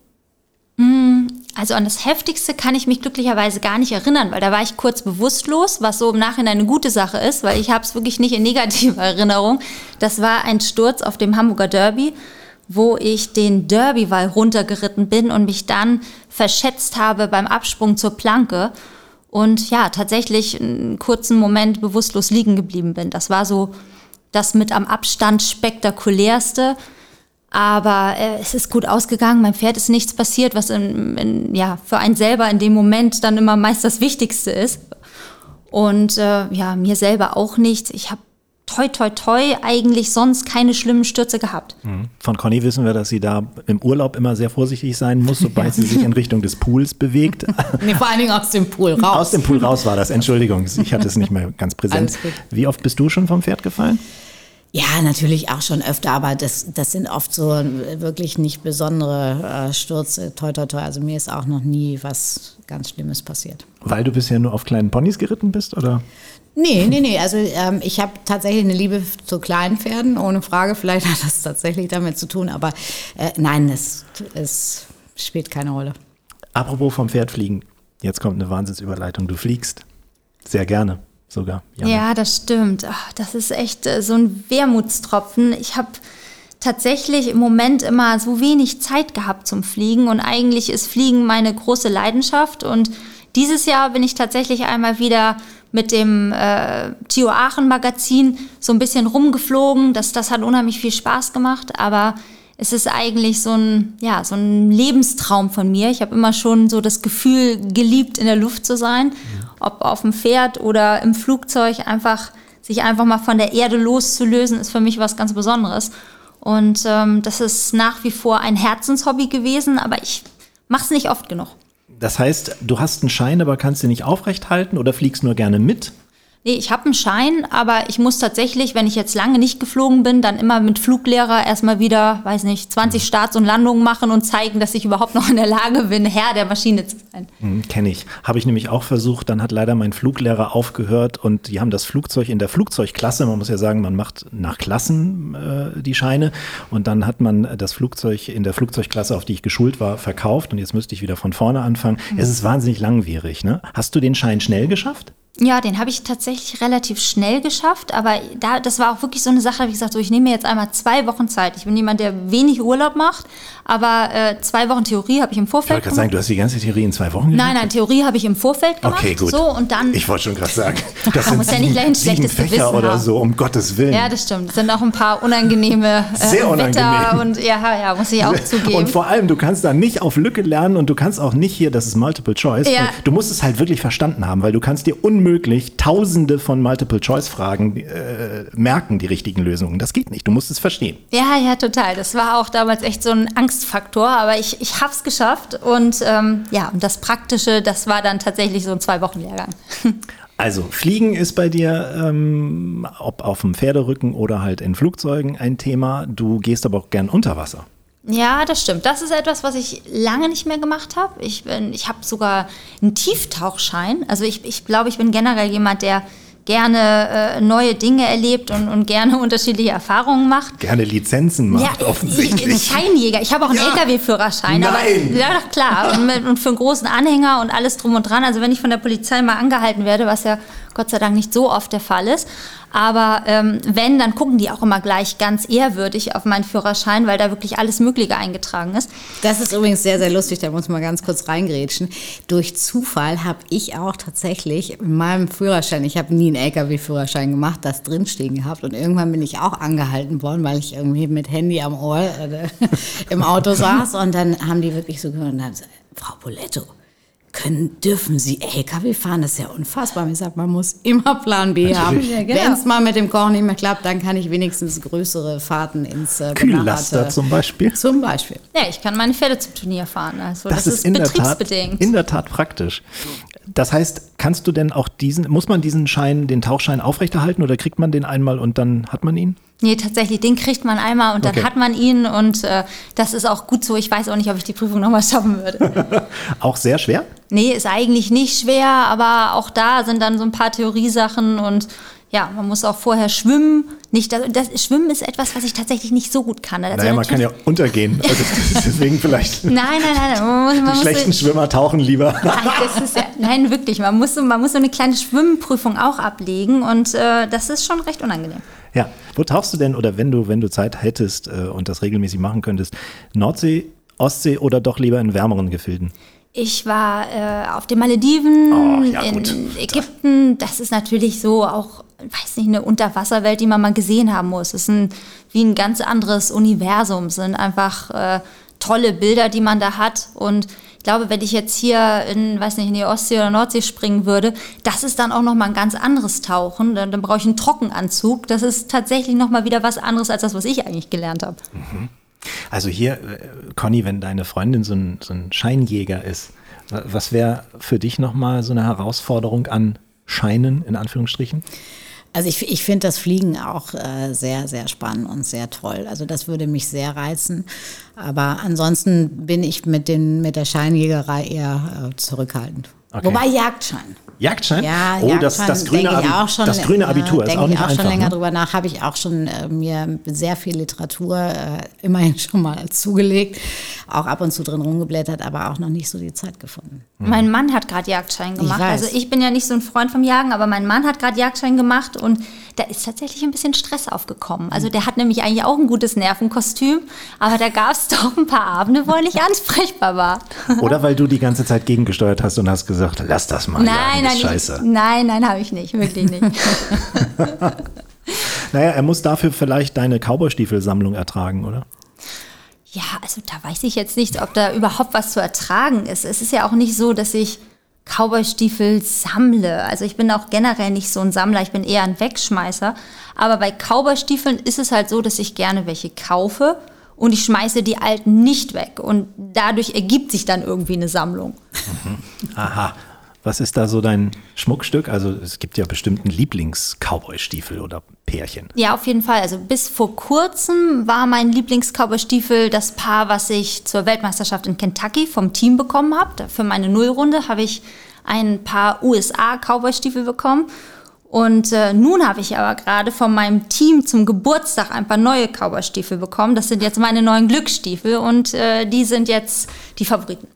Hm, also an das Heftigste kann ich mich glücklicherweise gar nicht erinnern, weil da war ich kurz bewusstlos, was so im Nachhinein eine gute Sache ist, weil ich habe es wirklich nicht in negativer Erinnerung. Das war ein Sturz auf dem Hamburger Derby, wo ich den Derbywall runtergeritten bin und mich dann verschätzt habe beim Absprung zur Planke und ja, tatsächlich einen kurzen Moment bewusstlos liegen geblieben bin. Das war so das mit am Abstand spektakulärste. Aber äh, es ist gut ausgegangen. Mein Pferd ist nichts passiert, was in, in, ja, für einen selber in dem Moment dann immer meist das Wichtigste ist. Und äh, ja, mir selber auch nichts. Ich habe toi, toi, toi eigentlich sonst keine schlimmen Stürze gehabt. Mhm. Von Conny wissen wir, dass sie da im Urlaub immer sehr vorsichtig sein muss, sobald sie sich in Richtung des Pools bewegt. nee, vor allen Dingen aus dem Pool raus. Aus dem Pool raus war das, Entschuldigung, ich hatte es nicht mehr ganz präsent. Wie oft bist du schon vom Pferd gefallen? Ja, natürlich auch schon öfter, aber das, das sind oft so wirklich nicht besondere äh, Stürze. Toi, toi, toi. Also mir ist auch noch nie was ganz Schlimmes passiert. Weil du bisher nur auf kleinen Ponys geritten bist, oder? Nee, nee, nee. Also ähm, ich habe tatsächlich eine Liebe zu kleinen Pferden, ohne Frage. Vielleicht hat das tatsächlich damit zu tun, aber äh, nein, es, es spielt keine Rolle. Apropos vom Pferd fliegen. Jetzt kommt eine Wahnsinnsüberleitung. Du fliegst. Sehr gerne sogar. Jana. Ja, das stimmt. Ach, das ist echt äh, so ein Wermutstropfen. Ich habe tatsächlich im Moment immer so wenig Zeit gehabt zum Fliegen und eigentlich ist Fliegen meine große Leidenschaft und dieses Jahr bin ich tatsächlich einmal wieder mit dem äh, Tio Aachen Magazin so ein bisschen rumgeflogen. Das, das hat unheimlich viel Spaß gemacht, aber es ist eigentlich so ein, ja, so ein Lebenstraum von mir. Ich habe immer schon so das Gefühl geliebt, in der Luft zu sein. Ob auf dem Pferd oder im Flugzeug, einfach sich einfach mal von der Erde loszulösen, ist für mich was ganz Besonderes. Und ähm, das ist nach wie vor ein Herzenshobby gewesen, aber ich mache es nicht oft genug. Das heißt, du hast einen Schein, aber kannst ihn nicht aufrecht halten oder fliegst nur gerne mit? Nee, ich habe einen Schein, aber ich muss tatsächlich, wenn ich jetzt lange nicht geflogen bin, dann immer mit Fluglehrer erstmal wieder, weiß nicht, 20 Starts und Landungen machen und zeigen, dass ich überhaupt noch in der Lage bin, Herr der Maschine zu sein. Mhm, Kenne ich. Habe ich nämlich auch versucht, dann hat leider mein Fluglehrer aufgehört und die haben das Flugzeug in der Flugzeugklasse, man muss ja sagen, man macht nach Klassen äh, die Scheine und dann hat man das Flugzeug in der Flugzeugklasse, auf die ich geschult war, verkauft und jetzt müsste ich wieder von vorne anfangen. Mhm. Es ist wahnsinnig langwierig. Ne? Hast du den Schein schnell geschafft? Ja, den habe ich tatsächlich relativ schnell geschafft, aber da, das war auch wirklich so eine Sache, wie gesagt, so, ich nehme mir jetzt einmal zwei Wochen Zeit. Ich bin jemand, der wenig Urlaub macht, aber äh, zwei Wochen Theorie habe ich im Vorfeld Ich wollte gerade sagen, du hast die ganze Theorie in zwei Wochen gemacht? Nein, nein, Theorie habe ich im Vorfeld gemacht. Okay, gut. So, und dann, ich wollte schon gerade sagen, das sind muss ja nicht gleich ein schlechtes Fächer Gewissen oder haben. so, um Gottes Willen. Ja, das stimmt. Es sind auch ein paar unangenehme äh, Sehr unangenehm. Wetter und ja, ja, muss ich auch zugeben. Und vor allem, du kannst da nicht auf Lücke lernen und du kannst auch nicht hier, das ist Multiple Choice. Ja. Du musst es halt wirklich verstanden haben, weil du kannst dir unmöglich tausend Tausende von Multiple-Choice-Fragen äh, merken, die richtigen Lösungen. Das geht nicht. Du musst es verstehen. Ja, ja, total. Das war auch damals echt so ein Angstfaktor, aber ich, ich habe es geschafft. Und ähm, ja, und das Praktische, das war dann tatsächlich so ein Zwei-Wochen-Lehrgang. Also, Fliegen ist bei dir, ähm, ob auf dem Pferderücken oder halt in Flugzeugen, ein Thema. Du gehst aber auch gern unter Wasser. Ja, das stimmt. Das ist etwas, was ich lange nicht mehr gemacht habe. Ich, ich habe sogar einen Tieftauchschein. Also ich, ich glaube, ich bin generell jemand, der gerne äh, neue Dinge erlebt und, und gerne unterschiedliche Erfahrungen macht. Gerne Lizenzen macht, Ja, offensichtlich. ich, Scheinjäger. Ich habe auch einen Ja. LKW-Führerschein. aber- Nein. Ja, doch, klar. Und, mit, und für einen großen Anhänger und alles drum und dran. Also wenn ich von der Polizei mal angehalten werde, was ja Gott sei Dank nicht so oft der Fall ist. Aber ähm, wenn, dann gucken die auch immer gleich ganz ehrwürdig auf meinen Führerschein, weil da wirklich alles Mögliche eingetragen ist. Das ist übrigens sehr, sehr lustig, da muss man ganz kurz reingrätschen. Durch Zufall habe ich auch tatsächlich in meinem Führerschein, ich habe nie einen LKW-Führerschein gemacht, das drinstehen gehabt und irgendwann bin ich auch angehalten worden, weil ich irgendwie mit Handy am Ohr äh, im Auto saß und dann haben die wirklich so gehört, Frau Poletto, können, dürfen Sie LKW fahren? Das ist ja unfassbar. Ich sage, man muss immer Plan B haben. Ja, genau. Wenn es mal mit dem Kochen nicht mehr klappt, dann kann ich wenigstens größere Fahrten ins äh, Kühllaster zum Beispiel. Zum Beispiel. Ja, ich kann meine Pferde zum Turnier fahren. Also das, ist, in der, Tat, betriebsbedingt. in der Tat praktisch. Das heißt, kannst du denn auch diesen, muss man diesen Schein, den Tauchschein aufrechterhalten oder kriegt man den einmal und dann hat man ihn? Nee, tatsächlich, den kriegt man einmal und dann Okay. hat man ihn und äh, das ist auch gut so. Ich weiß auch nicht, ob ich die Prüfung nochmal schaffen würde. Auch sehr schwer? nee, ist eigentlich nicht schwer, aber auch da sind dann so ein paar Theoriesachen und ja, man muss auch vorher schwimmen. Nicht, das, das Schwimmen ist etwas, was ich tatsächlich nicht so gut kann. Also naja, man kann ja untergehen. Also deswegen vielleicht Nein, nein, nein. Man muss, man die schlechten Schwimmer tauchen lieber. Nein, das ist ja, nein, wirklich. Man muss, so- man muss so eine kleine Schwimmprüfung auch ablegen und äh, das ist schon recht unangenehm. Ja, wo tauchst du denn oder wenn du, wenn du Zeit hättest äh, und das regelmäßig machen könntest, Nordsee, Ostsee oder doch lieber in wärmeren Gefilden? Ich war äh, auf den Malediven, Oh, ja, in. Ägypten. Das ist natürlich so auch, weiß nicht, eine Unterwasserwelt, die man mal gesehen haben muss. Es ist ein, wie ein ganz anderes Universum. Es sind einfach äh, tolle Bilder, die man da hat. Und ich glaube, wenn ich jetzt hier in, weiß nicht, in die Ostsee oder Nordsee springen würde, das ist dann auch noch mal ein ganz anderes Tauchen. Dann, dann brauche ich einen Trockenanzug. Das ist tatsächlich noch mal wieder was anderes als das, was ich eigentlich gelernt habe. Also hier, äh, Conny, wenn deine Freundin so ein, so ein Scheinjäger ist, wa- was wäre für dich nochmal so eine Herausforderung an Scheinen, in Anführungsstrichen? Also ich, ich finde das Fliegen auch äh, sehr, sehr spannend und sehr toll. Also das würde mich sehr reizen. Aber ansonsten bin ich mit, den, mit der Scheinjägerei eher äh, zurückhaltend. Okay. Wobei Jagdschein. Jagdschein? Ja, oh, das, Jagdschein das grüne, denke ich Abi auch schon, das grüne Abitur äh, ist denke auch nicht ich auch einfach. schon länger ne? drüber nach. Habe ich auch schon äh, mir sehr viel Literatur äh, immerhin schon mal zugelegt, auch ab und zu drin rumgeblättert, aber auch noch nicht so die Zeit gefunden. Mein Mann hat gerade Jagdschein gemacht. weiß. Also ich bin ja nicht so ein Freund vom Jagen, aber mein Mann hat gerade Jagdschein gemacht und da ist tatsächlich ein bisschen Stress aufgekommen. Also der hat nämlich eigentlich auch ein gutes Nervenkostüm, aber da gab es doch ein paar Abende, wo er nicht ansprechbar war. Oder weil du die ganze Zeit gegengesteuert hast und hast gesagt, lass das mal. nein, nein, scheiße. ich, nein, nein, habe ich nicht, wirklich nicht. Naja, er muss dafür vielleicht deine Cowboy-Stiefel-Sammlung ertragen, oder? Ja, also da weiß ich jetzt nicht, ob da überhaupt was zu ertragen ist. Es ist ja auch nicht so, dass ich Cowboystiefel sammle. Also ich bin auch generell nicht so ein Sammler, ich bin eher ein Wegschmeißer. Aber bei Cowboystiefeln ist es halt so, dass ich gerne welche kaufe und ich schmeiße die alten nicht weg. Und dadurch ergibt sich dann irgendwie eine Sammlung. Aha. Was ist da so dein Schmuckstück? Also es gibt ja bestimmt einen Lieblings-Cowboy-Stiefel oder Pärchen. Ja, auf jeden Fall. Also bis vor kurzem war mein Lieblings-Cowboystiefel das Paar, was ich zur Weltmeisterschaft in Kentucky vom Team bekommen habe. Für meine Nullrunde habe ich ein paar USA-Cowboystiefel bekommen. Und äh, nun habe ich aber gerade von meinem Team zum Geburtstag ein paar neue Cowboystiefel bekommen. Das sind jetzt meine neuen Glücksstiefel und äh, die sind jetzt die Favoriten.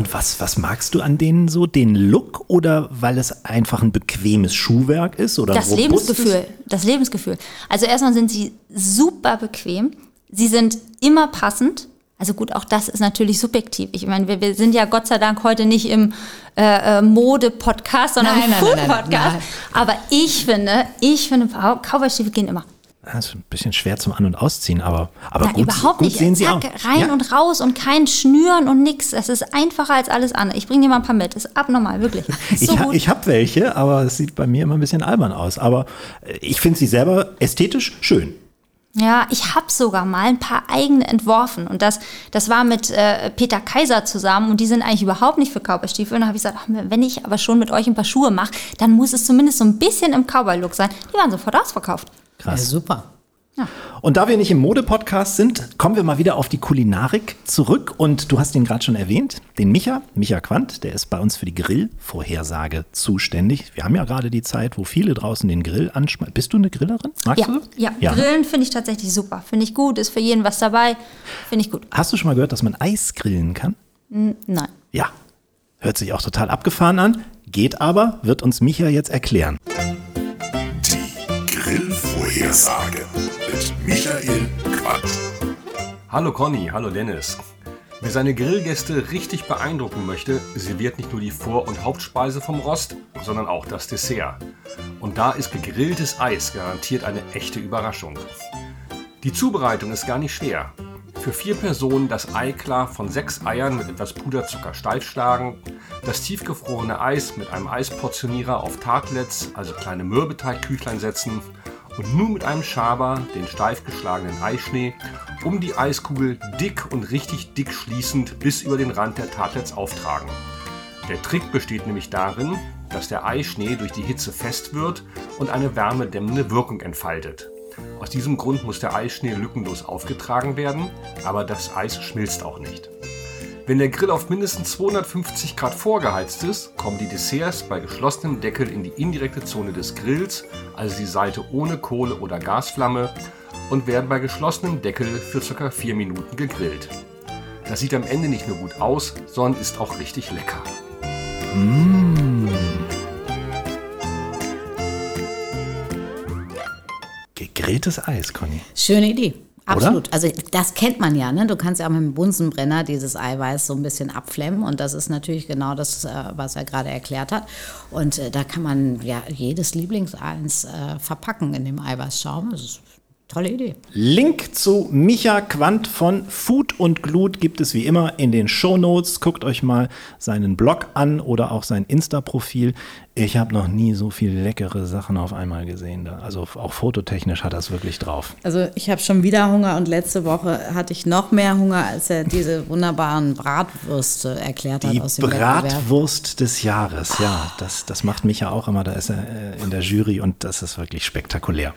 Und was, was magst du an denen so? Den Look oder weil es einfach ein bequemes Schuhwerk ist? Oder Das robustes? Lebensgefühl, das Lebensgefühl. Also erstmal sind sie super bequem. Sie sind immer passend. Also gut, auch das ist natürlich subjektiv. Ich meine, wir, wir sind ja Gott sei Dank heute nicht im äh, äh, Mode-Podcast, sondern Nein, im Food-Podcast. Aber ich finde, ich finde, Cowboy-Stiefel gehen immer. Das ist ein bisschen schwer zum An- und Ausziehen, aber, aber Nein, gut, überhaupt gut nicht. sehen sie Zack, auch. rein ja? und raus und kein Schnüren und nix. Das ist einfacher als alles andere. Ich bringe dir mal ein paar mit. Ist abnormal, wirklich. So Ich, ha, ich habe welche, aber es sieht bei mir immer ein bisschen albern aus. Aber äh, ich finde sie selber ästhetisch schön. Ja, ich habe sogar mal ein paar eigene entworfen und das, das war mit äh, Peter Kaiser zusammen und die sind eigentlich überhaupt nicht für Cowboy-Stiefel. Und da habe ich gesagt, ach, wenn ich aber schon mit euch ein paar Schuhe mache, dann muss es zumindest so ein bisschen im Cowboy-Look sein. Die waren sofort ausverkauft. Ja, Krass. super. Und da wir nicht im Mode-Podcast sind, kommen wir mal wieder auf die Kulinarik zurück. Und du hast ihn gerade schon erwähnt, den Micha, Micha Quandt, der ist bei uns für die Grillvorhersage zuständig. Wir haben ja gerade die Zeit, wo viele draußen den Grill anschmeißen. Bist du eine Grillerin? Magst Ja, du? das? ja. Grillen finde ich tatsächlich super. Finde ich gut, ist für jeden was dabei. Finde ich gut. Hast du schon mal gehört, dass man Eis grillen kann? Nein. Ja. Hört sich auch total abgefahren an, geht aber, wird uns Micha jetzt erklären. Grillvorhersage mit Michael Quandt. Hallo Conny, hallo Dennis. Wer seine Grillgäste richtig beeindrucken möchte, serviert nicht nur die Vor- und Hauptspeise vom Rost, sondern auch das Dessert. Und da ist gegrilltes Eis garantiert eine echte Überraschung. Die Zubereitung ist gar nicht schwer. Für vier Personen das Eiklar von sechs Eiern mit etwas Puderzucker steif schlagen, das tiefgefrorene Eis mit einem Eisportionierer auf Tartlets, also kleine Mürbeteigküchlein setzen und nun mit einem Schaber den steif geschlagenen Eischnee um die Eiskugel dick und richtig dick schließend bis über den Rand der Tartlets auftragen. Der Trick besteht nämlich darin, dass der Eischnee durch die Hitze fest wird und eine wärmedämmende Wirkung entfaltet. Aus diesem Grund muss der Eischnee lückenlos aufgetragen werden, aber das Eis schmilzt auch nicht. Wenn der Grill auf mindestens 250 Grad vorgeheizt ist, kommen die Desserts bei geschlossenem Deckel in die indirekte Zone des Grills, also die Seite ohne Kohle- oder Gasflamme, und werden bei geschlossenem Deckel für ca. 4 Minuten gegrillt. Das sieht am Ende nicht nur gut aus, sondern ist auch richtig lecker. Gegrilltes Eis, Conny. Schöne Idee. Absolut. Also das kennt man ja, ne? Du kannst ja auch mit dem Bunsenbrenner dieses Eiweiß so ein bisschen abflemmen und das ist natürlich genau das, äh, was er gerade erklärt hat. Und äh, da kann man ja jedes Lieblingseins äh, verpacken in dem Eiweißschaum. Das ist tolle Idee. Link zu Micha Quandt von Food und Glut gibt es wie immer in den Shownotes. Guckt euch mal seinen Blog an oder auch sein Insta-Profil. Ich habe noch nie so viele leckere Sachen auf einmal gesehen. Also auch fototechnisch hat er es wirklich drauf. Also ich habe schon wieder Hunger und letzte Woche hatte ich noch mehr Hunger, als er diese wunderbaren Bratwürste erklärt hat Die aus dem Wettbewerb. Bratwurst des Jahres, ja, das, das macht Micha auch immer. Da ist er äh, in der Jury und das ist wirklich spektakulär.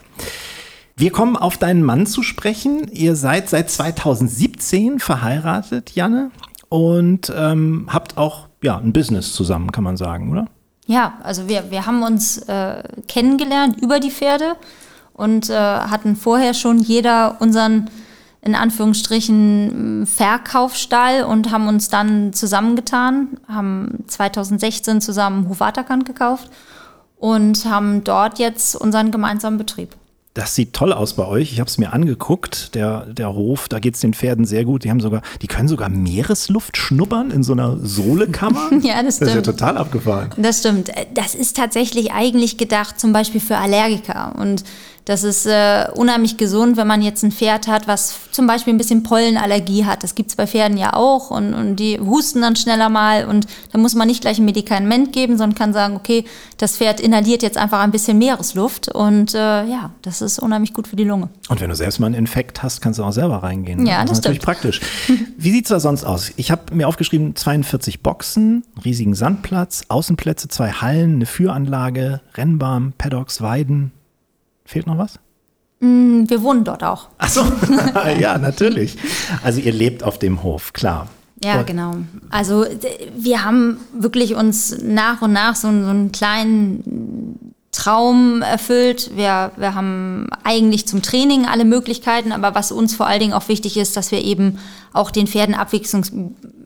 Wir kommen auf deinen Mann zu sprechen. Ihr seid seit 2017 verheiratet, Janne, und ähm, habt auch ja, ein Business zusammen, kann man sagen, oder? Ja, also wir, wir haben uns äh, kennengelernt über die Pferde und äh, hatten vorher schon jeder unseren, in Anführungsstrichen, Verkaufsstall und haben uns dann zusammengetan, haben 2016 zusammen Hofaterkant gekauft und haben dort jetzt unseren gemeinsamen Betrieb. Das sieht toll aus bei euch. Ich habe es mir angeguckt. Der, der Hof, da geht es den Pferden sehr gut. Die haben sogar, die können sogar Meeresluft schnuppern in so einer Sohlekammer. Ja, das Das ist ja stimmt. total abgefahren. Das stimmt. Das ist tatsächlich eigentlich gedacht zum Beispiel für Allergiker. Und das ist äh, unheimlich gesund, wenn man jetzt ein Pferd hat, was zum Beispiel ein bisschen Pollenallergie hat. Das gibt's bei Pferden ja auch. Und, und die husten dann schneller mal. Und da muss man nicht gleich ein Medikament geben, sondern kann sagen, okay, das Pferd inhaliert jetzt einfach ein bisschen Meeresluft. Und äh, ja, das ist unheimlich gut für die Lunge. Und wenn du selbst mal einen Infekt hast, kannst du auch selber reingehen. ne? Ja, das, das ist natürlich praktisch. Wie sieht's da sonst aus? Ich habe mir aufgeschrieben, 42 Boxen, riesigen Sandplatz, Außenplätze, zwei Hallen, eine Führanlage, Rennbahn, Paddocks, Weiden. Fehlt noch was? Wir wohnen dort auch. Ach so, ja, natürlich. Also ihr lebt auf dem Hof, klar. Ja, Und- genau. Also wir haben wirklich uns nach und nach so, einen- so einen kleinen Traum erfüllt. Wir, wir haben eigentlich zum Training alle Möglichkeiten, aber was uns vor allen Dingen auch wichtig ist, dass wir eben auch den Pferden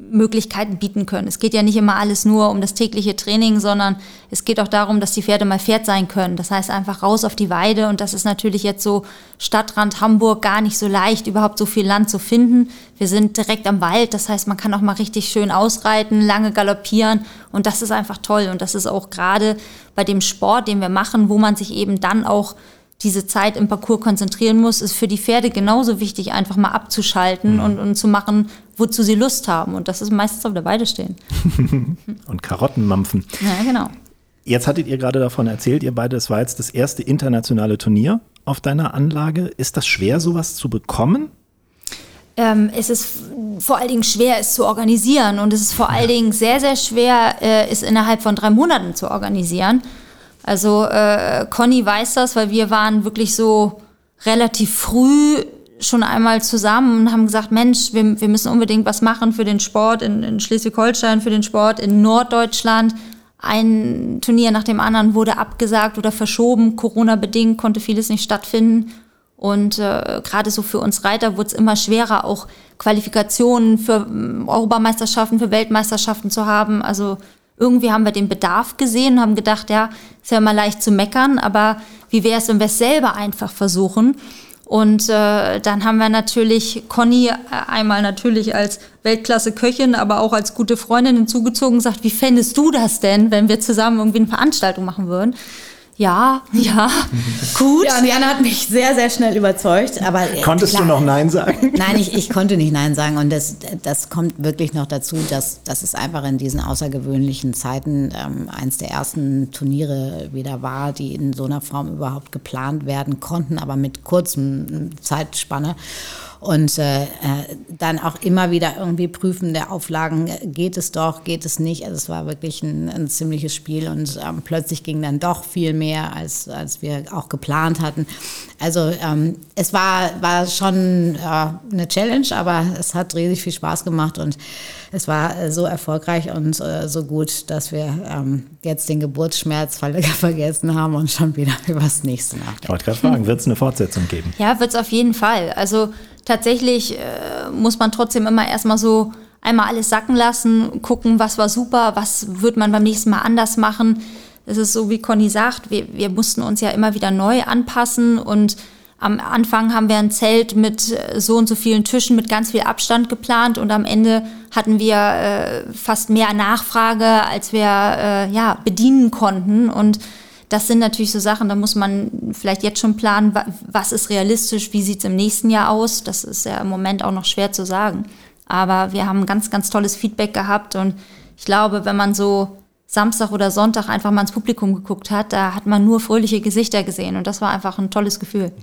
Abwechslungsmöglichkeiten bieten können. Es geht ja nicht immer alles nur um das tägliche Training, sondern es geht auch darum, dass die Pferde mal Pferd sein können. Das heißt einfach raus auf die Weide und das ist natürlich jetzt so Stadtrand Hamburg gar nicht so leicht, überhaupt so viel Land zu finden. Wir sind direkt am Wald, das heißt, man kann auch mal richtig schön ausreiten, lange galoppieren und das ist einfach toll und das ist auch gerade bei dem Sport, den wir machen, wo man sich eben dann auch diese Zeit im Parcours konzentrieren muss, ist für die Pferde genauso wichtig, einfach mal abzuschalten und, und zu machen, wozu sie Lust haben. Und das ist meistens auf der Weide stehen. Und Karottenmampfen. Ja, genau. Jetzt hattet ihr gerade davon erzählt, ihr beide, es war jetzt das erste internationale Turnier auf deiner Anlage. Ist das schwer, sowas zu bekommen? Ähm, es ist vor allen Dingen schwer, es zu organisieren und es ist vor allen Dingen sehr, sehr schwer, äh, es innerhalb von drei Monaten zu organisieren. Also äh, Conny weiß das, weil wir waren wirklich so relativ früh schon einmal zusammen und haben gesagt, Mensch, wir, wir müssen unbedingt was machen für den Sport in, in Schleswig-Holstein, für den Sport in Norddeutschland. Ein Turnier nach dem anderen wurde abgesagt oder verschoben. Corona-bedingt konnte vieles nicht stattfinden. Und äh, gerade so für uns Reiter wurde es immer schwerer, auch Qualifikationen für äh, Europameisterschaften, für Weltmeisterschaften zu haben. Also irgendwie haben wir den Bedarf gesehen, haben gedacht, ja, ist ja immer leicht zu meckern, aber wie wäre es, wenn wir es selber einfach versuchen? Und äh, dann haben wir natürlich Conny äh, einmal natürlich als Weltklasse-Köchin, aber auch als gute Freundin hinzugezogen und gesagt, wie fändest du das denn, wenn wir zusammen irgendwie eine Veranstaltung machen würden? Ja, ja, gut. Ja, und Jana hat mich sehr, sehr schnell überzeugt. Aber äh, Konntest klar, du noch Nein sagen? Nein, ich, ich konnte nicht Nein sagen. Und das, das kommt wirklich noch dazu, dass, dass es einfach in diesen außergewöhnlichen Zeiten ähm, eins der ersten Turniere wieder war, die in so einer Form überhaupt geplant werden konnten, aber mit kurzem Zeitspanne und äh, äh, dann auch immer wieder irgendwie prüfen der Auflagen, geht es doch, geht es nicht. Also es war wirklich ein, ein ziemliches Spiel und ähm, plötzlich ging dann doch viel mehr, als, als wir auch geplant hatten. Also ähm, es war, war schon äh, eine Challenge, aber es hat riesig viel Spaß gemacht und es war so erfolgreich und äh, so gut, dass wir ähm, jetzt den Geburtsschmerz vergessen haben und schon wieder über das nächste nachdenken. Ich wollte gerade fragen, wird es eine Fortsetzung geben? Ja, wird es auf jeden Fall. Also tatsächlich äh, muss man trotzdem immer erstmal so einmal alles sacken lassen, gucken, was war super, was wird man beim nächsten Mal anders machen. Es ist so, wie Conny sagt, wir, wir mussten uns ja immer wieder neu anpassen und am Anfang haben wir ein Zelt mit äh, so und so vielen Tischen mit ganz viel Abstand geplant und am Ende hatten wir äh, fast mehr Nachfrage, als wir äh, ja, bedienen konnten. Und das sind natürlich so Sachen, da muss man vielleicht jetzt schon planen, was ist realistisch, wie sieht es im nächsten Jahr aus. Das ist ja im Moment auch noch schwer zu sagen. Aber wir haben ganz, ganz tolles Feedback gehabt und ich glaube, wenn man so Samstag oder Sonntag einfach mal ins Publikum geguckt hat, da hat man nur fröhliche Gesichter gesehen und das war einfach ein tolles Gefühl.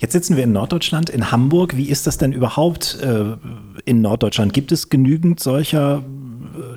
Jetzt sitzen wir in Norddeutschland, in Hamburg. Wie ist das denn überhaupt äh, in Norddeutschland? Gibt es genügend solcher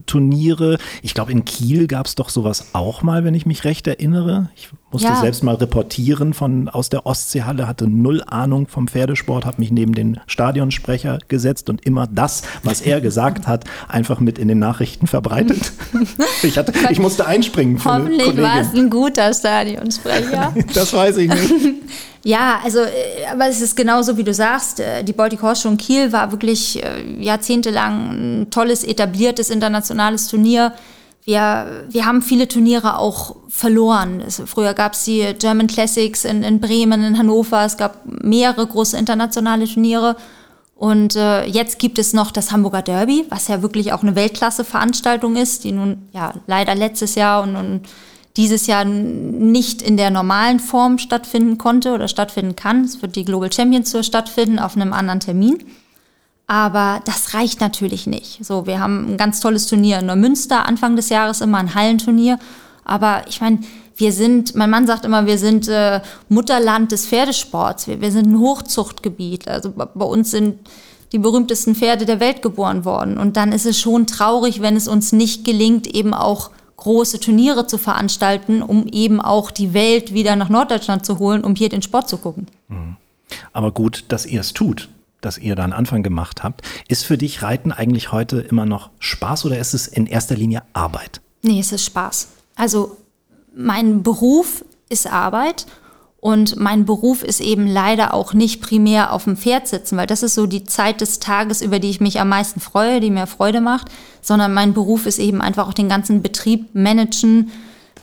Turniere. Ich glaube, in Kiel gab es doch sowas auch mal, wenn ich mich recht erinnere. Ich musste ja. selbst mal reportieren von aus der Ostseehalle, hatte null Ahnung vom Pferdesport, habe mich neben den Stadionsprecher gesetzt und immer das, was er gesagt hat, einfach mit in den Nachrichten verbreitet. ich, hatte, ich musste einspringen. Hoffentlich war es ein guter Stadionsprecher. das weiß ich nicht. Ja, also, äh, aber es ist genauso, wie du sagst. Äh, die Baltic Horse Show in Kiel war wirklich äh, jahrzehntelang ein tolles, etabliertes internationales Turnier. Wir, wir haben viele Turniere auch verloren. Es, früher gab es die German Classics in, in Bremen, in Hannover. Es gab mehrere große internationale Turniere. Und äh, jetzt gibt es noch das Hamburger Derby, was ja wirklich auch eine Weltklasse-Veranstaltung ist, die nun ja leider letztes Jahr und, und dieses Jahr nicht in der normalen Form stattfinden konnte oder stattfinden kann. Es wird die Global Champions Tour stattfinden auf einem anderen Termin. Aber das reicht natürlich nicht. So, wir haben ein ganz tolles Turnier in Neumünster, Anfang des Jahres immer ein Hallenturnier. Aber ich meine, wir sind, mein Mann sagt immer, wir sind äh, Mutterland des Pferdesports. Wir, wir sind ein Hochzuchtgebiet. Also bei uns sind die berühmtesten Pferde der Welt geboren worden. Und dann ist es schon traurig, wenn es uns nicht gelingt, eben auch große Turniere zu veranstalten, um eben auch die Welt wieder nach Norddeutschland zu holen, um hier den Sport zu gucken. Mhm. Aber gut, dass ihr es tut, dass ihr da einen Anfang gemacht habt. Ist für dich Reiten eigentlich heute immer noch Spaß oder ist es in erster Linie Arbeit? Nee, es ist Spaß. Also mein Beruf ist Arbeit und mein Beruf ist eben leider auch nicht primär auf dem Pferd sitzen, weil das ist so die Zeit des Tages, über die ich mich am meisten freue, die mir Freude macht, sondern mein Beruf ist eben einfach auch den ganzen Betrieb managen,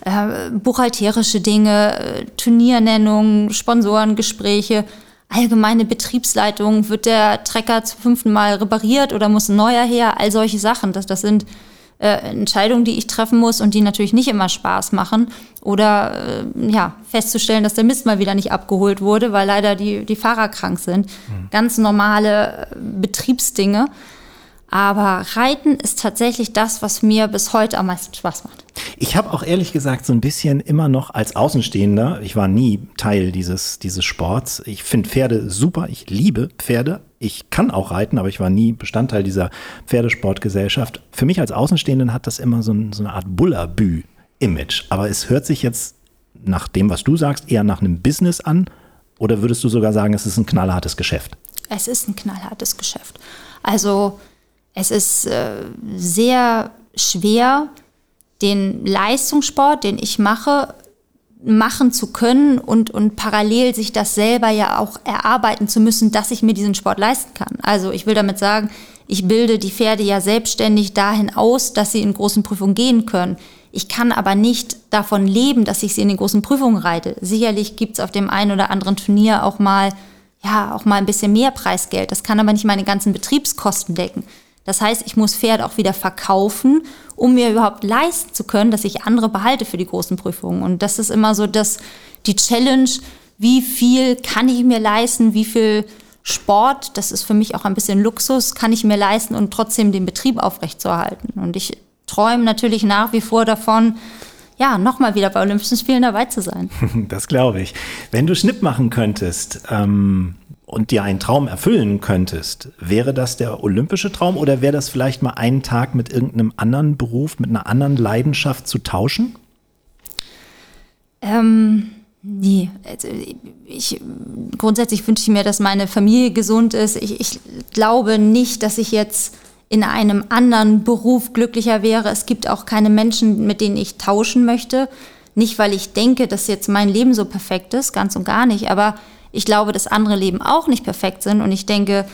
äh, buchhalterische Dinge, äh, Turniernennungen, Sponsorengespräche, allgemeine Betriebsleitung, wird der Trecker zum fünften Mal repariert oder muss ein neuer her, all solche Sachen. Das, das sind äh, Entscheidungen, die ich treffen muss und die natürlich nicht immer Spaß machen. Oder äh, ja, festzustellen, dass der Mist mal wieder nicht abgeholt wurde, weil leider die, die Fahrer krank sind. Mhm. Ganz normale äh, Betriebsdinge. Aber Reiten ist tatsächlich das, was mir bis heute am meisten Spaß macht. Ich habe auch ehrlich gesagt so ein bisschen immer noch als Außenstehender, ich war nie Teil dieses, dieses Sports. Ich finde Pferde super, ich liebe Pferde. Ich kann auch reiten, aber ich war nie Bestandteil dieser Pferdesportgesellschaft. Für mich als Außenstehenden hat das immer so, ein, so eine Art Bullabü-Image. Aber es hört sich jetzt nach dem, was du sagst, eher nach einem Business an Oder würdest du sogar sagen, es ist ein knallhartes Geschäft? Es ist ein knallhartes Geschäft. Also es ist äh, sehr schwer, den Leistungssport, den ich mache, machen zu können und, und parallel sich das selber ja auch erarbeiten zu müssen, dass ich mir diesen Sport leisten kann. Also ich will damit sagen, ich bilde die Pferde ja selbstständig dahin aus, dass sie in großen Prüfungen gehen können. Ich kann aber nicht davon leben, dass ich sie in den großen Prüfungen reite. Sicherlich gibt es auf dem einen oder anderen Turnier auch mal, ja, auch mal ein bisschen mehr Preisgeld. Das kann aber nicht meine ganzen Betriebskosten decken. Das heißt, ich muss Pferd auch wieder verkaufen, um mir überhaupt leisten zu können, dass ich andere behalte für die großen Prüfungen. Und das ist immer so das, die Challenge, wie viel kann ich mir leisten, wie viel Sport, das ist für mich auch ein bisschen Luxus, kann ich mir leisten und trotzdem den Betrieb aufrechtzuerhalten. Und ich träume natürlich nach wie vor davon, ja, nochmal wieder bei Olympischen Spielen dabei zu sein. Das glaube ich. Wenn du Schnipp machen könntest, ähm, und dir einen Traum erfüllen könntest, wäre das der olympische Traum oder wäre das vielleicht mal einen Tag mit irgendeinem anderen Beruf, mit einer anderen Leidenschaft zu tauschen? Ähm, nee. Also ich, grundsätzlich wünsche ich mir, dass meine Familie gesund ist. Ich, ich glaube nicht, dass ich jetzt in einem anderen Beruf glücklicher wäre. Es gibt auch keine Menschen, mit denen ich tauschen möchte. Nicht, weil ich denke, dass jetzt mein Leben so perfekt ist, ganz und gar nicht, aber ich glaube, dass andere Leben auch nicht perfekt sind und ich denke,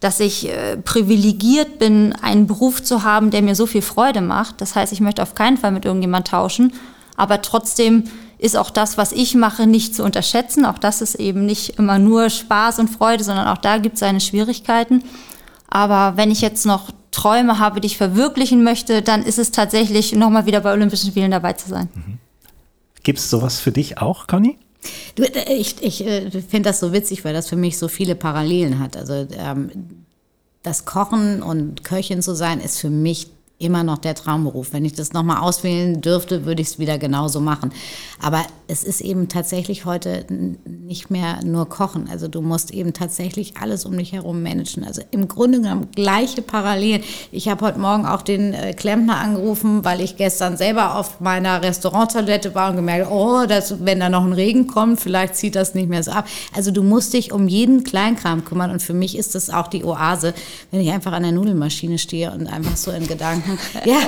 dass ich äh, privilegiert bin, einen Beruf zu haben, der mir so viel Freude macht. Das heißt, ich möchte auf keinen Fall mit irgendjemand tauschen, aber trotzdem ist auch das, was ich mache, nicht zu unterschätzen. Auch das ist eben nicht immer nur Spaß und Freude, sondern auch da gibt es seine Schwierigkeiten. Aber wenn ich jetzt noch Träume habe, die ich verwirklichen möchte, dann ist es tatsächlich nochmal wieder bei Olympischen Spielen dabei zu sein. Mhm. Gibt es sowas für dich auch, Conny? Du, äh, ich ich äh, finde das so witzig, weil das für mich so viele Parallelen hat. Also ähm, das Kochen und Köchin zu sein, ist für mich immer noch der Traumberuf. Wenn ich das nochmal auswählen dürfte, würde ich es wieder genauso machen. Aber es ist eben tatsächlich heute nicht mehr nur Kochen. Also du musst eben tatsächlich alles um dich herum managen. Also im Grunde genommen gleiche Parallelen. Ich habe heute Morgen auch den äh, Klempner angerufen, weil ich gestern selber auf meiner Restauranttoilette war und gemerkt, oh, dass, wenn da noch ein Regen kommt, vielleicht zieht das nicht mehr so ab. Also du musst dich um jeden Kleinkram kümmern und für mich ist das auch die Oase, wenn ich einfach an der Nudelmaschine stehe und einfach so in Gedanken machen, ja,